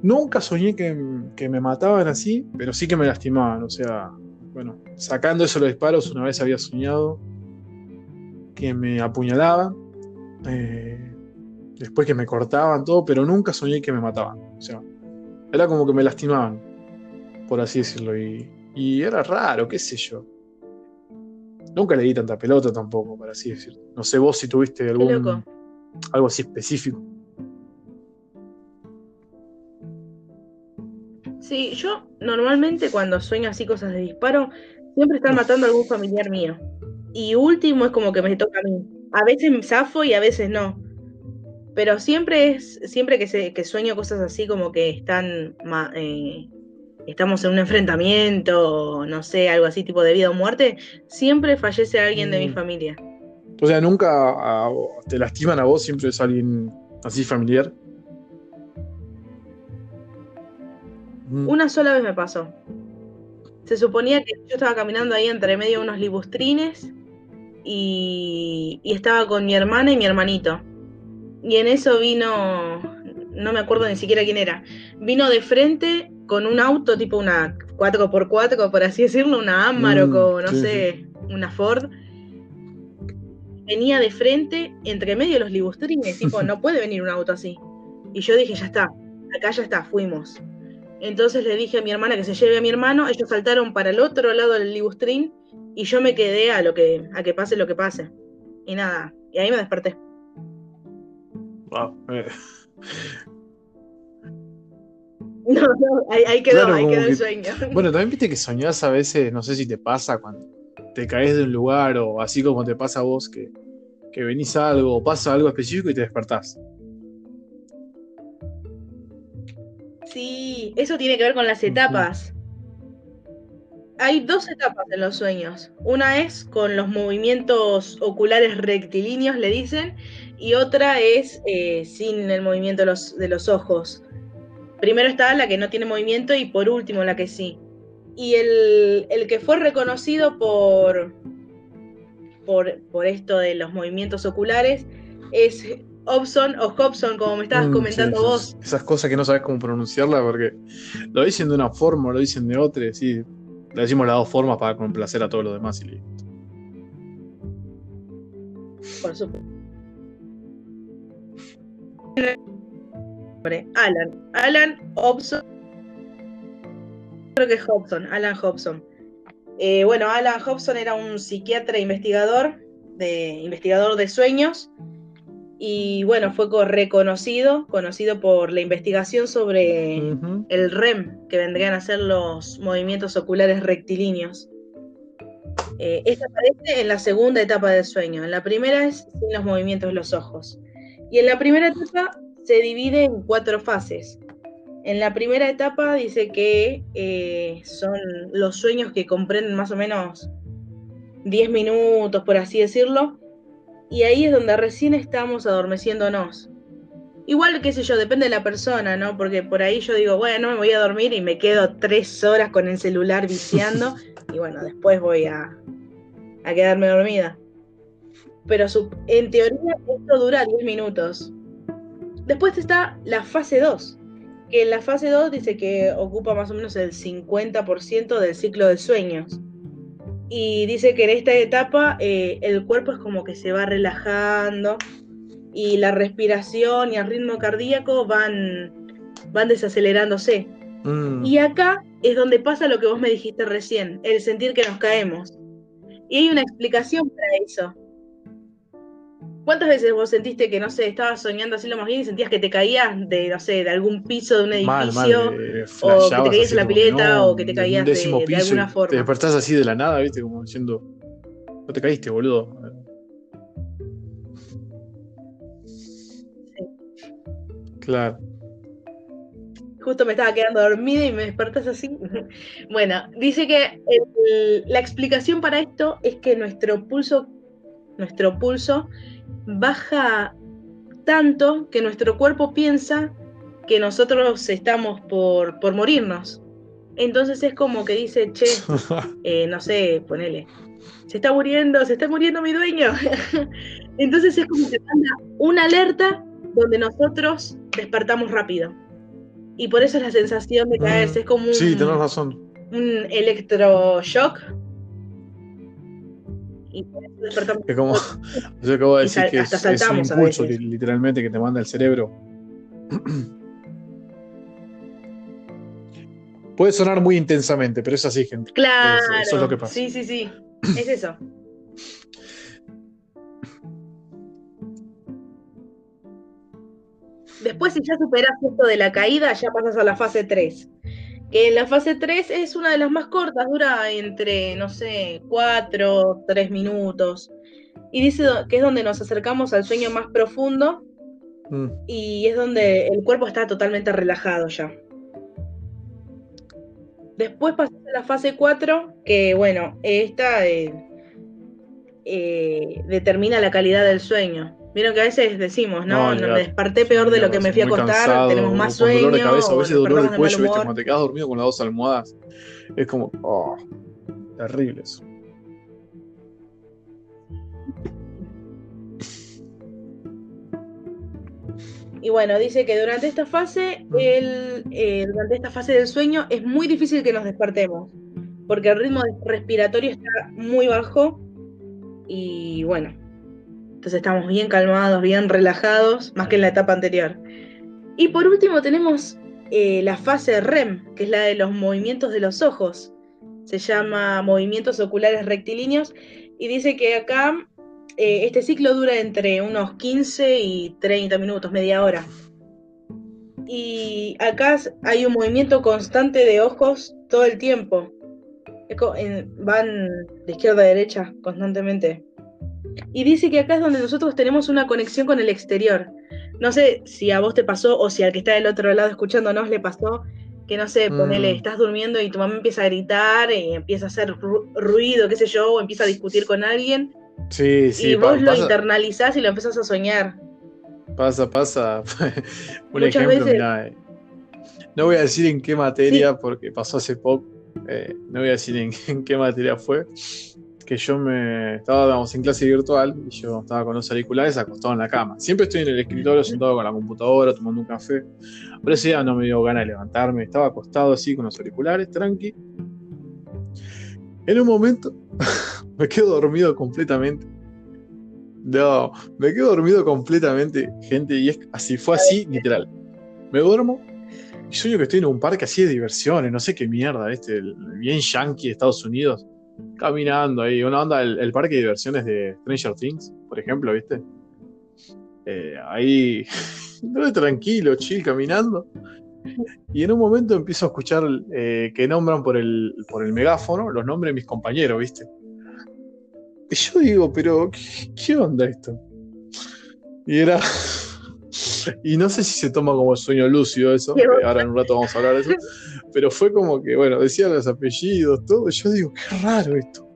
Nunca soñé que, que me mataban así, pero sí que me lastimaban, o sea, bueno, sacando eso los disparos, una vez había soñado que me apuñalaban, eh, después que me cortaban todo, pero nunca soñé que me mataban. O sea, era como que me lastimaban, por así decirlo, y, era raro, qué sé yo. Nunca le di tanta pelota tampoco, por así decirlo. No sé vos si tuviste algún algo así específico. Sí, yo normalmente cuando sueño así cosas de disparo, siempre están matando a algún familiar mío. Y último es como que me toca a mí. A veces me zafo y a veces no. Pero siempre es, siempre que, se, que sueño cosas así como que están eh, estamos en un enfrentamiento, no sé, algo así tipo de vida o muerte, siempre fallece alguien de mi mm. familia. O sea, nunca te lastiman a vos, siempre es alguien así familiar. Una sola vez me pasó. Se suponía que yo estaba caminando ahí entre medio de unos libustrines y, estaba con mi hermana y mi hermanito. Y en eso vino, no me acuerdo ni siquiera quién era, vino de frente con un auto tipo una 4x4, por así decirlo, una Amarok mm, no sé, una Ford. Venía de frente entre medio de los libustrines, tipo, no puede venir un auto así. Y yo dije, ya está, acá ya está, fuimos. Entonces le dije a mi hermana que se lleve a mi hermano, ellos saltaron para el otro lado del libustrín y yo me quedé a lo que a que pase lo que pase. Y nada, y ahí me desperté. Wow. Eh. No, no, ahí, quedó, ahí quedó el sueño. Bueno, también viste que soñás a veces, no sé si te pasa cuando te caes de un lugar o así como te pasa a vos que, que venís a algo o pasa algo específico y te despertás. Sí, eso tiene que ver con las etapas. Hay dos etapas en los sueños. Una es con los movimientos oculares rectilíneos, le dicen, y otra es eh, sin el movimiento de los, de los ojos. Primero está la que no tiene movimiento y por último la que sí. Y el, el que fue reconocido por, por, por esto de los movimientos oculares es Hobson o Hobson, como me estabas mm, comentando vos. Esas cosas que no sabes cómo pronunciarla porque lo dicen de una forma, lo dicen de otra, sí. Le decimos las dos formas para complacer a todos los demás y listo. Por supuesto. Alan. Alan Hobson. Creo que es Hobson, Alan Hobson. Eh, bueno, Alan Hobson era un psiquiatra investigador, de, investigador de sueños y bueno, fue reconocido, conocido por la investigación sobre el REM, que vendrían a ser los movimientos oculares rectilíneos. Eh, esta aparece en la segunda etapa del sueño. En la primera es sin los movimientos de los ojos. Y en la primera etapa se divide en cuatro fases. En la primera etapa dice que eh, son los sueños que comprenden más o menos 10 minutos, por así decirlo, y ahí es donde recién estamos adormeciéndonos. Igual, qué sé yo, depende de la persona, ¿no? Porque por ahí yo digo, bueno, me voy a dormir y me quedo tres horas con el celular viciando y bueno, después voy a, a quedarme dormida. Pero en teoría esto dura 10 minutos. Después está la fase 2, que en la fase 2 dice que ocupa más o menos el 50% del ciclo de sueños. Y dice que en esta etapa eh, el cuerpo es como que se va relajando y la respiración y el ritmo cardíaco van, van desacelerándose. Mm. Y acá es donde pasa lo que vos me dijiste recién, el sentir que nos caemos. Y hay una explicación para eso. ¿Cuántas veces vos sentiste que, no sé, estabas soñando así lo más bien y sentías que te caías de, no sé, de algún piso de un edificio? Eh, o que te caías en la pileta o que te caías de, de, alguna forma. Te despertás así de la nada, viste, como diciendo, no te caíste, boludo. Claro. Justo me estaba quedando dormida y me despertas así. bueno, dice que la explicación para esto es que nuestro pulso, nuestro pulso baja tanto que nuestro cuerpo piensa que nosotros estamos por, por morirnos. Entonces es como que dice, che, eh, no sé, ponele, se está muriendo, se está muriendo mi dueño. Entonces es como que manda una alerta donde nosotros despertamos rápido. Y por eso es la sensación de caerse, es como un, sí, tenés razón. un electroshock. Y despertamos. Es como, yo acabo de decir que es, es, un impulso literalmente que te manda el cerebro. Puede sonar muy intensamente, pero es así, gente. Claro. eso es lo que pasa. Sí, sí, sí. Es eso. Después, si ya superas esto de la caída, ya pasas a la fase 3. Que la fase 3 es una de las más cortas, dura entre, no sé, 4, 3 minutos. Y dice que es donde nos acercamos al sueño más profundo. Mm. Y es donde el cuerpo está totalmente relajado ya. Después pasas a la fase 4, que bueno, esta eh, eh, determina la calidad del sueño. Vieron que a veces decimos, no, no, me desperté peor de lo que me fui a acostar, tenemos más sueño. Dolor de cabeza, a veces dolor de cuello, ¿viste? Cuando te quedas dormido con las dos almohadas. Es como, oh, terrible eso. Y bueno, dice que durante esta fase, mm. el, eh, durante esta fase del sueño, es muy difícil que nos despertemos, porque el ritmo respiratorio está muy bajo y bueno, entonces estamos bien calmados, bien relajados, más que en la etapa anterior. Y por último tenemos eh, la fase REM, que es la de los movimientos de los ojos. Se llama movimientos oculares rectilíneos y dice que acá eh, este ciclo dura entre unos 15 y 30 minutos, media hora. Y acá hay un movimiento constante de ojos todo el tiempo. Van de izquierda a derecha constantemente. Y dice que acá es donde nosotros tenemos una conexión con el exterior. No sé si a vos te pasó o si al que está del otro lado escuchándonos le pasó que no sé, ponele, mm. estás durmiendo y tu mamá empieza a gritar y empieza a hacer ruido, qué sé yo, o empieza a discutir con alguien. Sí, sí. Y vos lo internalizás y lo empezás a soñar. Pasa, pasa. Un ejemplo, eh, no voy a decir en qué materia, porque pasó hace poco. Eh, no voy a decir en, qué materia fue que yo me estaba en clase virtual y yo estaba con los auriculares acostado en la cama. Siempre estoy en el escritorio sentado con la computadora tomando un café. Pero ese día no me dio ganas de levantarme, estaba acostado así con los auriculares, tranqui. En un momento me quedo dormido completamente. No, me quedo dormido completamente, gente, y es así, fue así, literal. Me duermo y sueño que estoy en un parque así de diversiones, no sé qué mierda, este, bien yankee de Estados Unidos caminando ahí. Una onda, el, parque de diversiones de Stranger Things, por ejemplo, ¿viste? Eh, ahí, tranquilo, chill, caminando. Y en un momento empiezo a escuchar eh, que nombran por el, por el megáfono los nombres de mis compañeros, ¿viste? Y yo digo, pero, ¿qué, onda esto? Y era. Y no sé si se toma como sueño lúcido eso, ahora en un rato vamos a hablar de eso, pero fue como que, bueno, decía los apellidos, todo, y yo digo, qué raro esto.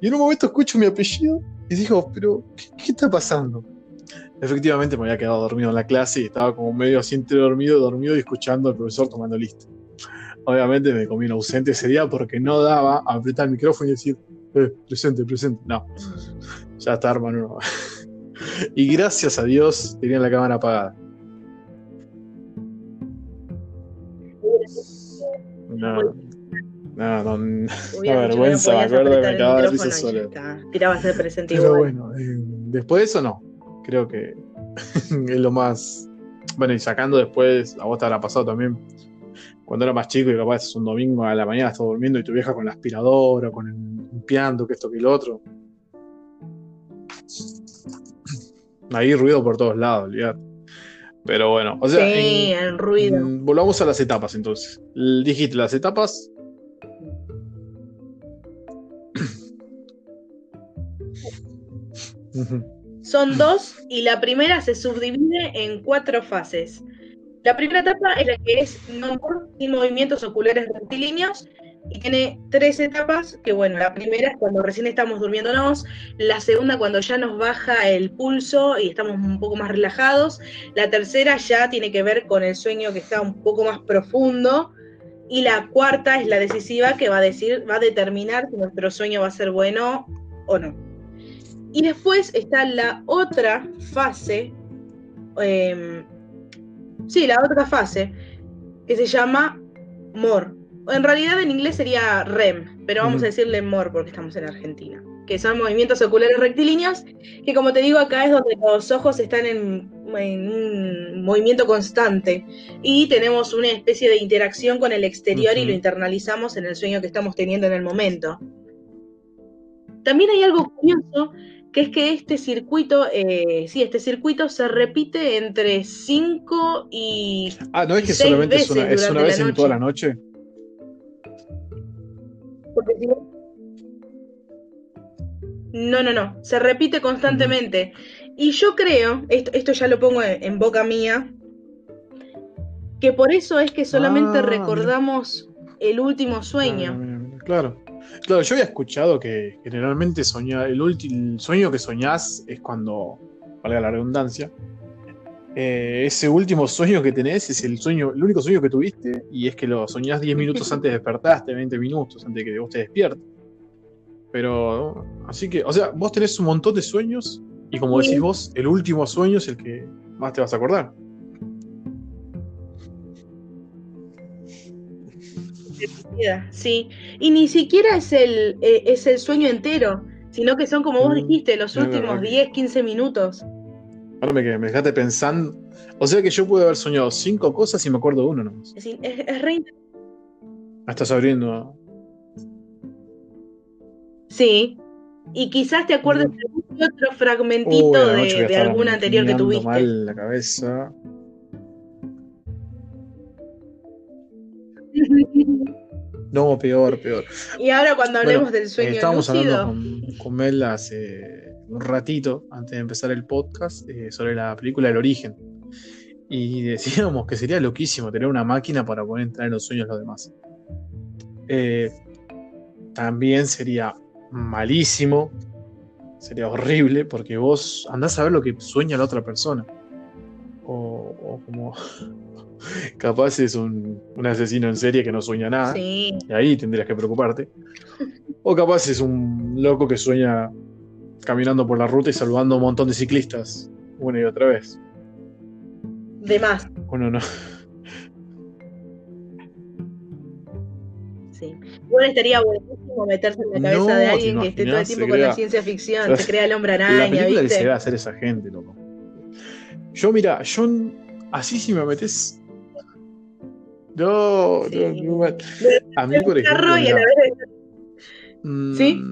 Y en un momento escucho mi apellido y digo, pero, ¿qué, está pasando? Efectivamente me había quedado dormido en la clase y estaba como medio así entre dormido, dormido y escuchando al profesor tomando lista. Obviamente me comí un ausente ese día porque no daba a apretar el micrófono y decir, eh, presente, presente. No, ya está, hermano. y gracias a Dios tenía la cámara apagada. No, no, no, no vergüenza, me acuerdo que me acababa de risa solo. Tiraba a ser presente Pero bueno, eh, después de eso no. Creo que es lo más. Bueno, y sacando después, a vos te habrá pasado también, cuando era más chico y capaz es un domingo a la mañana estás durmiendo y tu vieja con la aspiradora, con el limpiando, que esto que lo otro. Ahí ruido por todos lados, olvidate. Pero bueno, o sea. Sí, el ruido. volvamos a las etapas entonces. Dijiste las etapas. Son dos y la primera se subdivide en cuatro fases. La primera etapa es la que es no sin movimientos oculares rectilíneos y tiene tres etapas, que bueno, la primera es cuando recién estamos durmiéndonos, la segunda cuando ya nos baja el pulso y estamos un poco más relajados, la tercera ya tiene que ver con el sueño que está un poco más profundo, y la cuarta es la decisiva que va a decir, va a determinar si nuestro sueño va a ser bueno o no. Y después está la otra fase, em, sí, la otra fase, que se llama MOR, en realidad en inglés sería REM, pero vamos a decirle MOR porque estamos en Argentina, que son movimientos oculares rectilíneos, que como te digo acá es donde los ojos están en, un movimiento constante y tenemos una especie de interacción con el exterior y lo internalizamos en el sueño que estamos teniendo en el momento. También hay algo curioso que es que este circuito, eh, sí, este circuito se repite entre 5 y. Ah, no es que solamente es una, es una vez en toda la noche. No, no, no, se repite constantemente. Y yo creo, esto, ya lo pongo en, boca mía, que por eso es que solamente ah, recordamos el último sueño. Claro, claro, yo había escuchado que generalmente soñar, el, último sueño que soñás es cuando, valga la redundancia, eh, ese último sueño que tenés es el sueño, el único sueño que tuviste, y es que lo soñás 10 minutos antes de despertaste, 20 minutos antes de que vos te despiertes. Pero, así que, o sea, vos tenés un montón de sueños, y como decís vos, el último sueño es el que más te vas a acordar. Sí, y ni siquiera es el, eh, es el sueño entero, sino que son como vos mm, dijiste, los últimos 10, 15 minutos. Ahora me, me dejaste pensando. O sea que yo pude haber soñado cinco cosas y me acuerdo de uno nomás. Es, es, re... Ah, estás abriendo. Sí. Y quizás te acuerdes de otro fragmentito de, de alguna anterior que tuviste. mal la cabeza. No, peor, peor. Y ahora cuando hablemos del sueño estábamos hablando con, con Mel hace un ratito antes de empezar el podcast eh, sobre la película El origen. Y decíamos que sería loquísimo tener una máquina para poder entrar en los sueños de los demás. Eh, también sería malísimo, sería horrible, porque vos andás a ver lo que sueña la otra persona. O, como capaz es un, un, asesino en serie que no sueña nada. Y ahí tendrías que preocuparte. O capaz es un loco que sueña caminando por la ruta y saludando a un montón de ciclistas una y otra vez. De más. Uno no. Sí. Bueno, estaría buenísimo meterse en la cabeza de alguien que esté todo el tiempo con la ciencia ficción, se crea el hombre araña. La película ¿viste? que se hacer esa gente, loco. Yo, mira, yo así si me metes. No, no, a mí, por ejemplo. ¿Sí?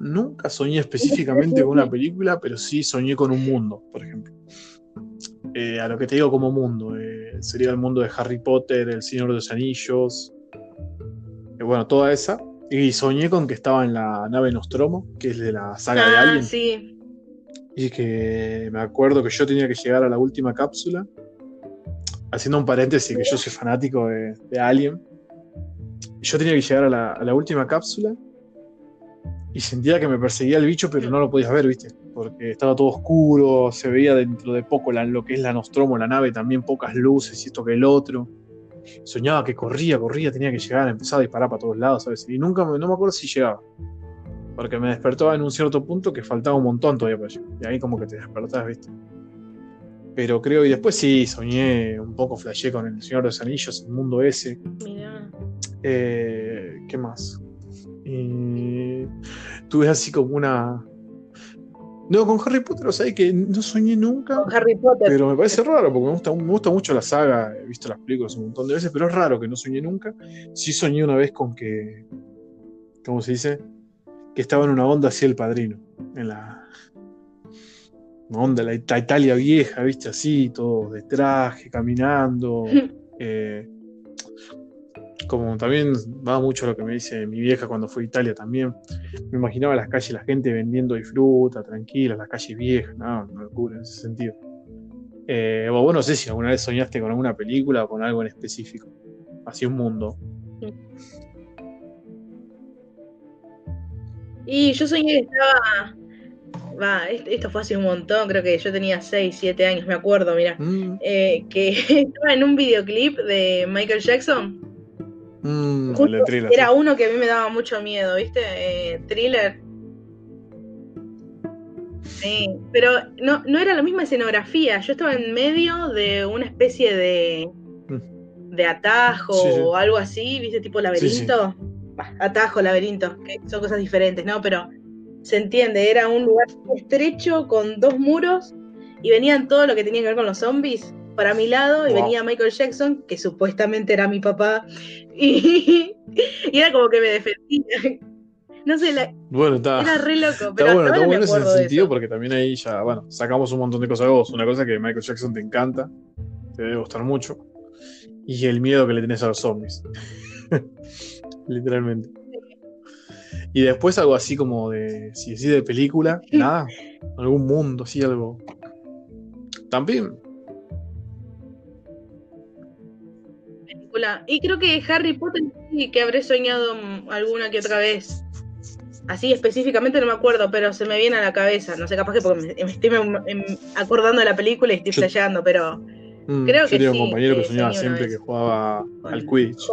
Nunca soñé específicamente con una película, pero sí soñé con un mundo, por ejemplo. Eh, a lo que te digo como mundo, eh, sería el mundo de Harry Potter, El Señor de los Anillos, eh, bueno, toda esa. Y soñé con que estaba en la nave Nostromo, que es de la saga de ah, Alien. Sí. Y que me acuerdo que yo tenía que llegar a la última cápsula haciendo un paréntesis, que yo soy fanático de, Alien. Yo tenía que llegar a la, a la, última cápsula y sentía que me perseguía el bicho, pero no lo podías ver, ¿viste? Porque estaba todo oscuro, se veía dentro de poco lo que es la Nostromo, la nave, también pocas luces y esto que el otro. Soñaba que corría, corría, tenía que llegar, empezaba a disparar para todos lados, ¿sabes? Y nunca, no me acuerdo si llegaba. Porque me despertaba en un cierto punto que faltaba un montón todavía para llegar. Y ahí como que te despertás, ¿viste? Pero creo, y después sí, soñé un poco, flashé con el Señor de los Anillos, el mundo ese. Mira. Eh, ¿Qué más? Y tuve así como una. No, con Harry Potter, o sea, que no soñé nunca. Con Harry Potter. Pero me parece raro, porque me gusta, me gusta mucho la saga, he visto las películas un montón de veces, pero es raro que no soñé nunca. Sí soñé una vez con que. ¿Cómo se dice? Que estaba en una onda así el padrino. En la. Una onda, la Italia vieja, viste, así, todo de traje, caminando. eh, como también va mucho lo que me dice mi vieja cuando fue a Italia también. Me imaginaba las calles, la gente vendiendo y fruta, tranquila, las calles viejas, no, no locura en ese sentido. Eh, vos no sé si alguna vez soñaste con alguna película o con algo en específico. Así un mundo. Y yo soñé que estaba. Va, esto fue hace un montón, creo que yo tenía 6, 7 años, me acuerdo, mira. Mm. Eh, que estaba en un videoclip de Michael Jackson Mm, era uno que a mí me daba mucho miedo, ¿viste? Eh, thriller. Sí, pero no, no era la misma escenografía. Yo estaba en medio de una especie de, mm. de atajo o algo así, ¿viste? Tipo laberinto. atajo, laberinto, que son cosas diferentes, ¿no? Pero se entiende, era un lugar estrecho con dos muros y venían todo lo que tenía que ver con los zombies para mi lado y venía Michael Jackson, que supuestamente era mi papá, y, era como que me defendía. No sé, bueno, está, era re loco. Pero bueno, está bueno en ese sentido, porque también ahí ya, bueno, sacamos un montón de cosas de vos. Una cosa que Michael Jackson te encanta, te debe gustar mucho, y el miedo que le tenés a los zombies. Literalmente. Y después algo así como de, si decís de película, nada, algún mundo, así algo. También, Y creo que Harry Potter sí que habré soñado alguna que otra vez. Así específicamente no me acuerdo, pero se me viene a la cabeza. No sé, capaz que porque me, estoy acordando de la película y estoy flasheando, pero mm, creo que tenía un compañero que soñaba siempre que jugaba al Quidditch.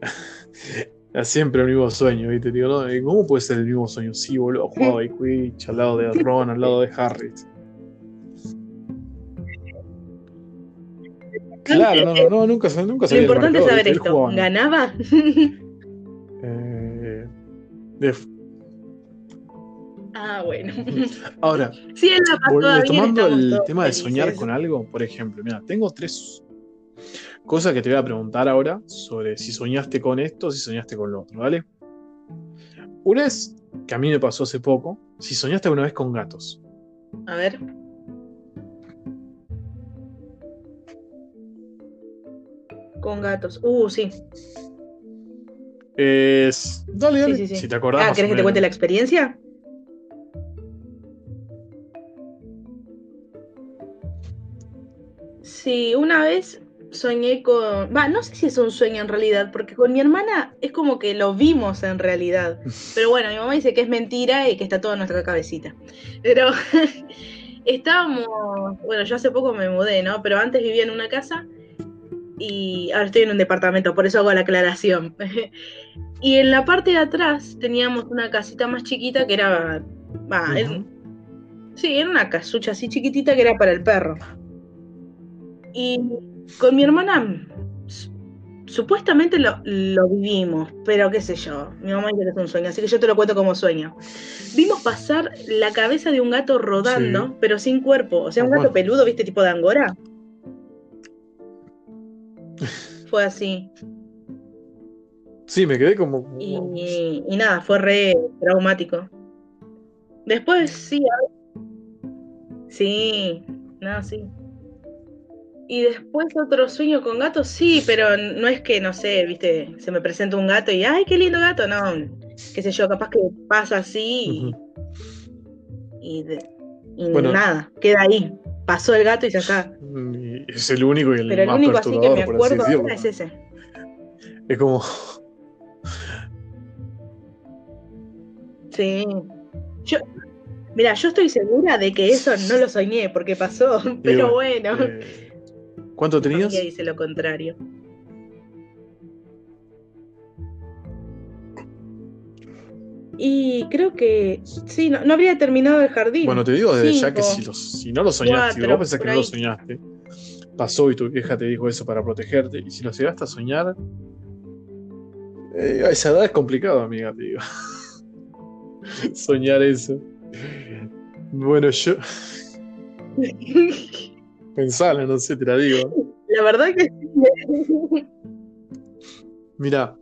siempre el mismo sueño, ¿viste? Digo, ¿no? ¿cómo puede ser el mismo sueño? Sí, boludo, jugaba al Quidditch al lado de Ron, al lado de Harry. Claro, no, no, nunca, nunca Lo importante es saber esto. ¿Ganaba? Eh, ah, bueno. Ahora, sí, tomando el tema de soñar con algo, por ejemplo, mira, tengo tres cosas que te voy a preguntar ahora sobre si soñaste con esto o si soñaste con lo otro, ¿vale? Una es que a mí me pasó hace poco, si soñaste alguna vez con gatos. A ver. Con gatos. Uh, sí. Es. Dale, dale. Si te acordás. Ah, ¿querés que te cuente la experiencia? Sí, una vez soñé con. Va, no sé si es un sueño en realidad, porque con mi hermana es como que lo vimos en realidad. Pero bueno, mi mamá dice que es mentira y que está todo en nuestra cabecita. Pero estábamos. Bueno, yo hace poco me mudé, ¿no? Pero antes vivía en una casa y ahora estoy en un departamento, por eso hago la aclaración. y en la parte de atrás teníamos una casita más chiquita que era... sí, era una casucha así chiquitita que era para el perro. Y con mi hermana supuestamente lo, vivimos, pero qué sé yo, mi mamá dice que es un sueño, así que yo te lo cuento como sueño. Vimos pasar la cabeza de un gato rodando, pero sin cuerpo, o sea, un gato peludo, ¿viste? Tipo de angora. Fue así. Sí, me quedé como. Y, nada, fue re traumático. Después sí, Sí, nada, sí. Y después otro sueño con gatos, sí, pero no es que, no sé, viste, se me presenta un gato y, ay, qué lindo gato, no, qué sé yo, capaz que pasa así y, nada, queda ahí pasó el gato y ya está. Y Es el único y el Pero el más único así que me acuerdo ahora es ese. Es como, Sí. Yo, mira, yo estoy segura de que eso no lo soñé porque pasó, pero bueno. eh, ¿cuánto tenías? familia dice lo contrario. Y creo que sí, no, no habría terminado el jardín. Bueno, te digo desde ya que si, lo- si no lo soñaste, si vos pensás que no lo soñaste, pasó y tu vieja te dijo eso para protegerte, y si lo llegaste a soñar, eh, a esa edad es complicado, amiga, te digo. Soñar eso. Bueno, yo pensala, no sé, te la digo. La verdad que. Mira,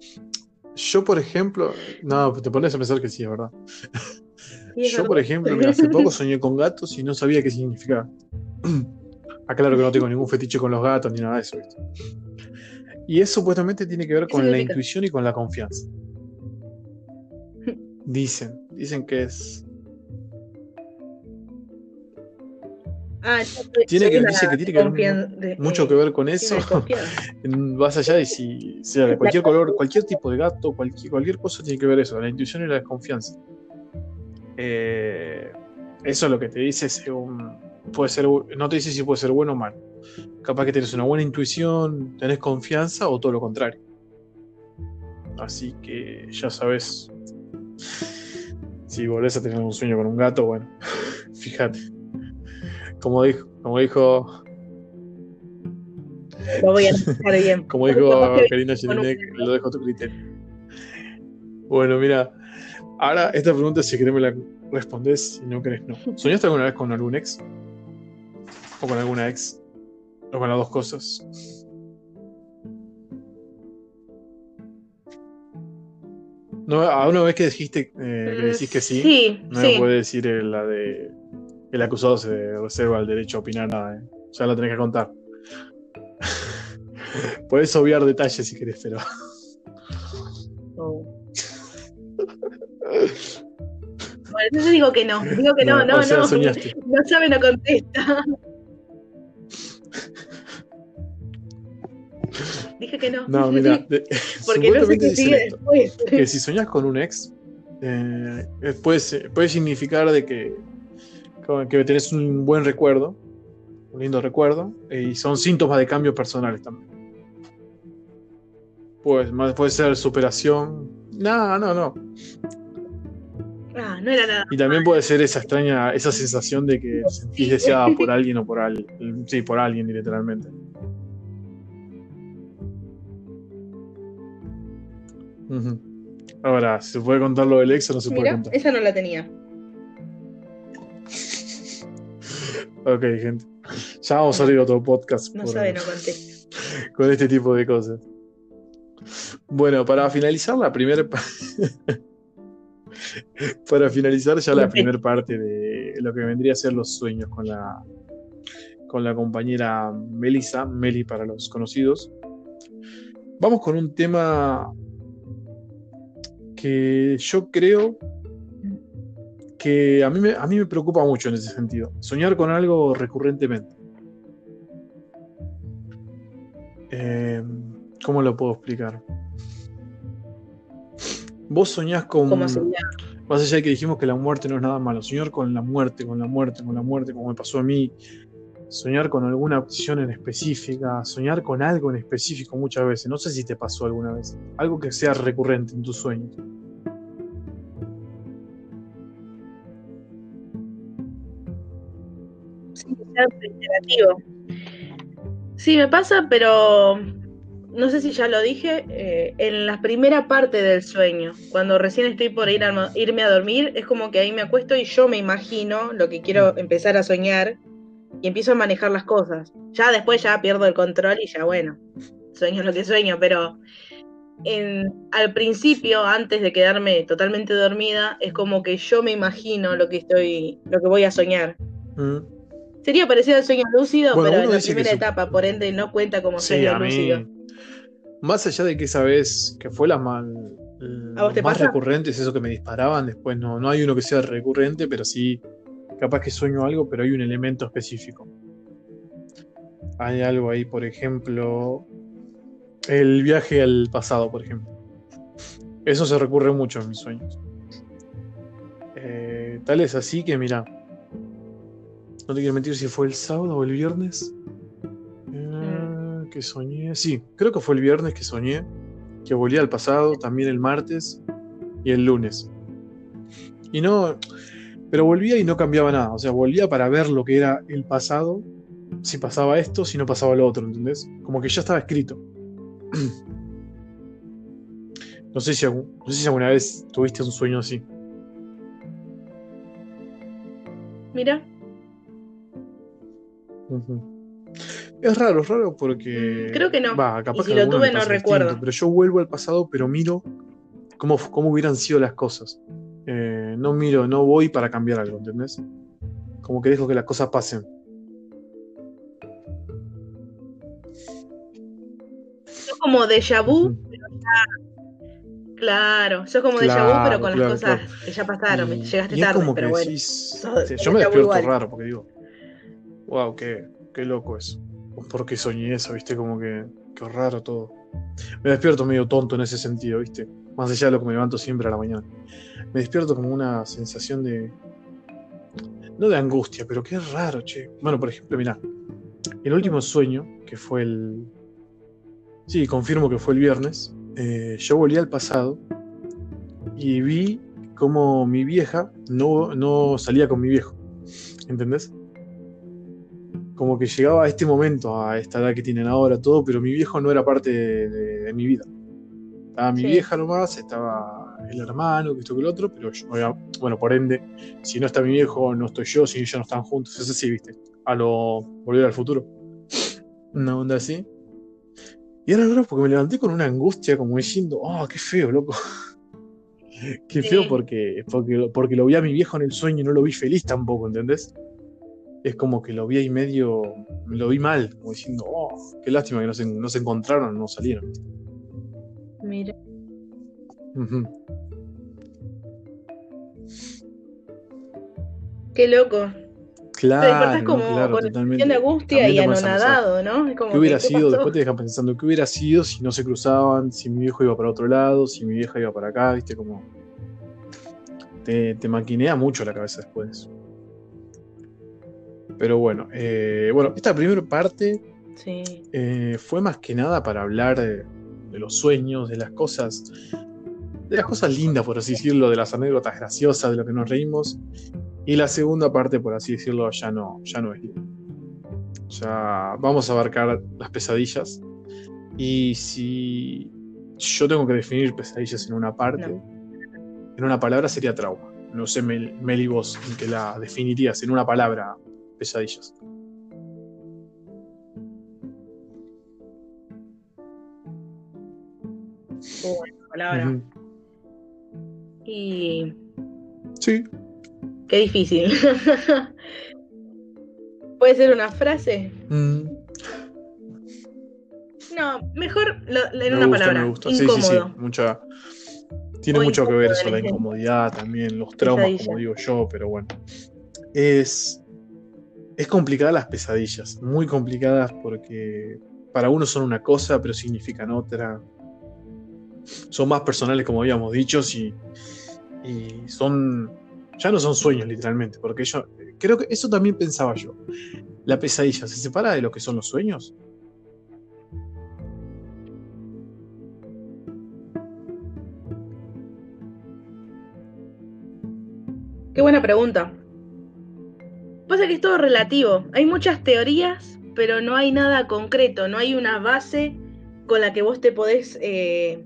yo por ejemplo, no, te pones a pensar que sí, es verdad. Sí, Yo, por ejemplo, mira, hace poco soñé con gatos y no sabía qué significaba. Aclaro que no tengo ningún fetiche con los gatos ni nada de eso. ¿viste? Y eso supuestamente tiene que ver ¿Qué con la intuición y con la confianza. Dicen, dicen que es. Ah, Tiene que- dice que tiene que ver de- Mucho eh, que ver con eso. Más allá de si sea de cualquier color, cualquier tipo de gato, cualquier, cualquier cosa tiene que ver eso, la intuición y la desconfianza. Eh, eso es lo que te dice según. Puede ser, no te dice si puede ser bueno o malo. Capaz que tienes una buena intuición, tenés confianza o todo lo contrario. Así que ya sabes. Si volvés a tener un sueño con un gato, bueno, fíjate. Como dijo, como dijo, Lo voy a analizar bien. como dijo Karina Jelinek, lo dejo a tu criterio. Bueno, mira, ahora esta pregunta si querés me la respondés, si no querés no. ¿Soñaste alguna vez con algún ex? ¿O con alguna ex? ¿O con las dos cosas? No, a una vez que dijiste eh, que decís que sí, Sí, no sí. me puede decir eh, la de el acusado se reserva el derecho a opinar nada, eh. ya la tenés que contar. Podés obviar detalles si querés, pero. Oh. Bueno, entonces digo que no, digo que no, no, o sea, no. soñaste. No sabe, no contesta. Dije que no. No, mira, de- Porque no sé qué dicen sigue esto, después. que si soñás con un ex, eh, puede, puede significar de que, que tenés un buen recuerdo, un lindo recuerdo, y son síntomas de cambios personales también. Pues, más- puede ser superación. No, no, no. Ah, no era nada. Y también puede ser esa extraña, esa sensación de que sentís deseada por alguien o por alguien. Sí, por alguien literalmente. Ahora, ¿se puede contar lo del ex o no se puede Mira, contar? esa no la tenía. Ok, gente. Ya vamos a abrir otro podcast No por- sabe, no contesta. con este tipo de cosas. Bueno, para finalizar la primera pa- para finalizar ya la primera parte de lo que vendría a ser los sueños con la con la compañera Melissa, Meli para los conocidos. Vamos con un tema que yo creo que a mí me, a mí me preocupa mucho en ese sentido. Soñar con algo recurrentemente. Eh, ¿Cómo lo puedo explicar? Vos soñás con. ¿Cómo sería? Más allá de que dijimos que la muerte no es nada malo. Soñar con la muerte, con la muerte, con la muerte, como me pasó a mí. Soñar con alguna acción en específica. Soñar con algo en específico muchas veces. No sé si te pasó alguna vez. Algo que sea recurrente en tus sueños. Reiterativo. Sí, me pasa, pero no sé si ya lo dije, eh, en la primera parte del sueño, cuando recién estoy por ir a, irme a dormir, es como que ahí me acuesto y yo me imagino lo que quiero empezar a soñar y empiezo a manejar las cosas. Ya después ya pierdo el control y ya bueno, sueño lo que sueño, pero en, al principio, antes de quedarme totalmente dormida, es como que yo me imagino lo que estoy, lo que voy a soñar. Mm. Sería parecido al sueño lúcido, Bueno, pero en la primera su- etapa, por ende no cuenta como Sí, sueño a mí. lúcido. Más allá de que esa vez que fue la mal, ¿A vos te más pasa? recurrente es eso que me disparaban, después no, no hay uno que sea recurrente, pero sí, capaz que sueño algo, pero hay un elemento específico. hay algo ahí, por ejemplo, el viaje al pasado, por ejemplo. Eso se recurre mucho en mis sueños. Eh, tal es así que, mira, no te quiero mentir si fue el sábado o el viernes eh, que soñé. Sí, creo que fue el viernes que soñé que volvía al pasado, también el martes y el lunes. Y no, pero volvía y no cambiaba nada. O sea, volvía para ver lo que era el pasado, si pasaba esto, si no pasaba lo otro, ¿entendés? Como que ya estaba escrito. No sé si, no sé si alguna vez tuviste un sueño así. Mira. Es raro, es raro porque. Mm, creo que no. Capaz y si lo tuve, no recuerdo. Pero yo vuelvo al pasado, pero miro cómo, cómo hubieran sido las cosas. Eh, no miro, no voy para cambiar algo, ¿entendés? Como que dejo que las cosas pasen. Sos como déjà vu, pero ya... Claro, sos como déjà vu, pero con las cosas que ya pasaron. Llegaste tarde, pero bueno. yo me despierto raro porque digo, wow, qué, qué loco eso. Porque soñé eso, viste, como que, qué raro todo. Me despierto medio tonto en ese sentido, viste. Más allá de lo que me levanto siempre a la mañana me despierto como una sensación de. No de angustia, pero qué raro, che. Bueno, por ejemplo, mira, el último sueño, que fue el. Sí, confirmo que fue el viernes. Eh, yo volví al pasado y vi como mi vieja no, no salía con mi viejo. ¿Entendés? Como que llegaba a este momento, a esta edad que tienen ahora, todo, pero mi viejo no era parte de, mi vida. Estaba mi vieja nomás, estaba el hermano, que esto que el otro, pero yo, bueno, por ende, si no está mi viejo, no estoy yo, si ellos no están juntos, es así, viste, a lo volver al futuro. Una onda así. Y era raro porque me levanté con una angustia, como diciendo, oh, qué feo, loco. qué feo porque, porque, porque lo vi a mi viejo en el sueño y no lo vi feliz tampoco, ¿entendés? Es como que lo vi ahí medio, lo vi mal, como diciendo, oh, qué lástima que no se, no se encontraron, no salieron. Mira. Qué loco. Claro, te como claro, con totalmente. de angustia y anonadado, ¿no? ¿Qué hubiera sido? Después te dejan pensando, ¿qué hubiera sido si no se cruzaban? Si mi viejo iba para otro lado, si mi vieja iba para acá, ¿viste? Como. Te, te maquinea mucho la cabeza después. Pero bueno, eh, bueno, esta primera parte eh, fue más que nada para hablar de, de los sueños, de las cosas de las cosas lindas, por así decirlo, de las anécdotas graciosas, de lo que nos reímos. Y la segunda parte, por así decirlo, ya no, ya no es Ya vamos a abarcar las pesadillas. Y si yo tengo que definir pesadillas en una parte, en una palabra sería trauma. No sé, Mel, y vos, en que la definirías en una palabra, pesadillas. palabra. Y. Sí. Qué difícil. ¿Puede ser una frase? Mm. No, mejor leer una palabra. Me gusta. Sí, sí, sí. Mucha... Tiene mucho que ver eso, la incomodidad también, los traumas, como digo yo, pero bueno. Es. Es complicada las pesadillas, muy complicadas porque para uno son una cosa, pero significan otra. Son más personales, como habíamos dicho, y y son, ya no son sueños literalmente, porque yo creo que eso también pensaba yo. La pesadilla se separa de lo que son los sueños. Qué buena pregunta. Pasa que es todo relativo. Hay muchas teorías, pero no hay nada concreto. No hay una base con la que vos te podés eh,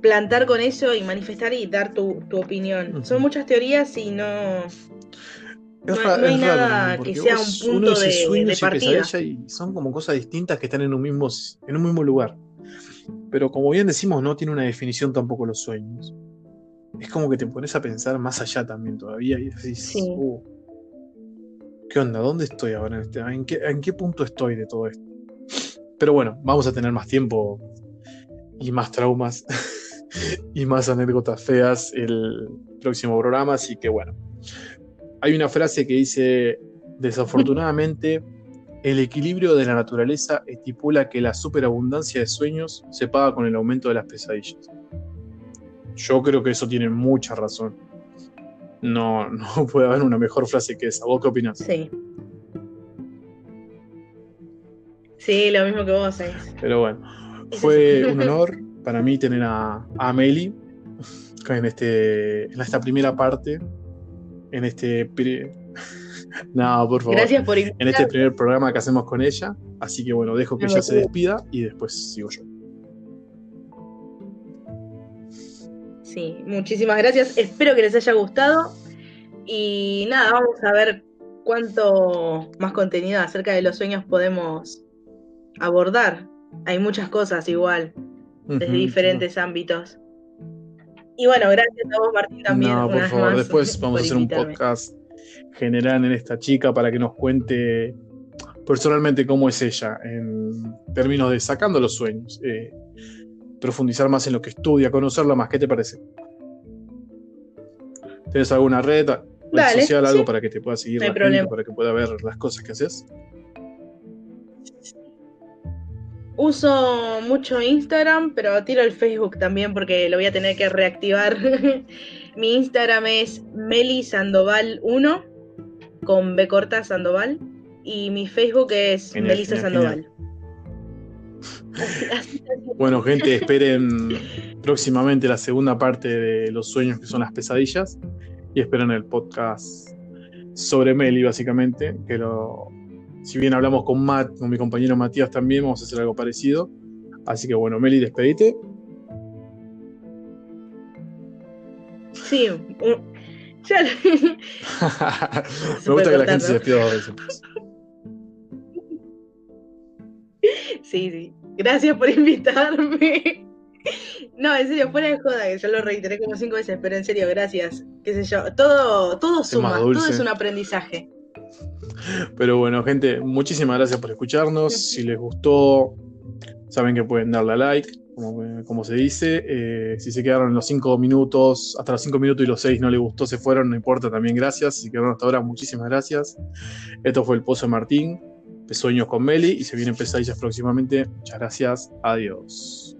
plantar con eso y manifestar y dar tu, opinión. Son muchas teorías y no. No, hay nada que sea un punto de, partida. Y son como cosas distintas que están en un mismo, en un mismo lugar. Pero como bien decimos, no tiene una definición tampoco los sueños. Es como que te pones a pensar más allá también todavía y decís, uh, ¿qué onda? ¿Dónde estoy ahora? En, este, ¿En, qué, ¿En qué punto estoy de todo esto? Pero bueno, vamos a tener más tiempo y más traumas y más anécdotas feas el próximo programa, así que bueno. Hay una frase que dice, desafortunadamente, el equilibrio de la naturaleza estipula que la superabundancia de sueños se paga con el aumento de las pesadillas. Yo creo que eso tiene mucha razón. No, no puede haber una mejor frase que esa. ¿Vos qué opinás? Sí. Sí, lo mismo que vos, ¿sabes? Pero bueno, fue un honor para mí tener a, a Meli en, este, en esta primera parte, en este... No, por favor. Gracias por En este primer programa que hacemos con ella. Así que bueno, dejo que ella se despida y después sigo yo. Sí, muchísimas gracias. Espero que les haya gustado. Y nada, vamos a ver cuánto más contenido acerca de los sueños podemos abordar. Hay muchas cosas igual, desde diferentes ámbitos. Y bueno, gracias a vos, Martín, también. No, por favor, después vamos a hacer un podcast general en esta chica para que nos cuente personalmente cómo es ella en términos de sacando los sueños. Eh, profundizar más en lo que estudia, conocerla más. ¿Qué te parece? ¿Tienes alguna red, social, algo para que te pueda seguir para que pueda ver las cosas que haces? Uso mucho Instagram, pero tiro el Facebook también porque lo voy a tener que reactivar. Mi Instagram es melisandoval1 con B corta Sandoval y mi Facebook es Melissa Sandoval. bueno, gente, esperen próximamente la segunda parte de Los sueños que son las pesadillas y esperen el podcast sobre Meli, básicamente, que lo, si bien hablamos con Matt, con mi compañero Matías también, vamos a hacer algo parecido. Así que bueno, Meli, despedite. Sí, ya Me gusta que la gente se despida dos veces. Sí, sí. Gracias por invitarme. No, en serio, fuera de joda, que yo lo reiteré como cinco veces, pero en serio, gracias. Qué sé yo. Todo, todo suma, todo es un aprendizaje. Pero bueno, gente, muchísimas gracias por escucharnos. Si les gustó, saben que pueden darle a like, como, se dice. Eh, si se quedaron en los 5 minutos, hasta los 5 minutos y los 6 no les gustó, se fueron, no importa, también gracias. Si quedaron hasta ahora, muchísimas gracias. Esto fue el Pozo de Martín, Sueños con Meli, y se vienen pesadillas próximamente. Muchas gracias, adiós.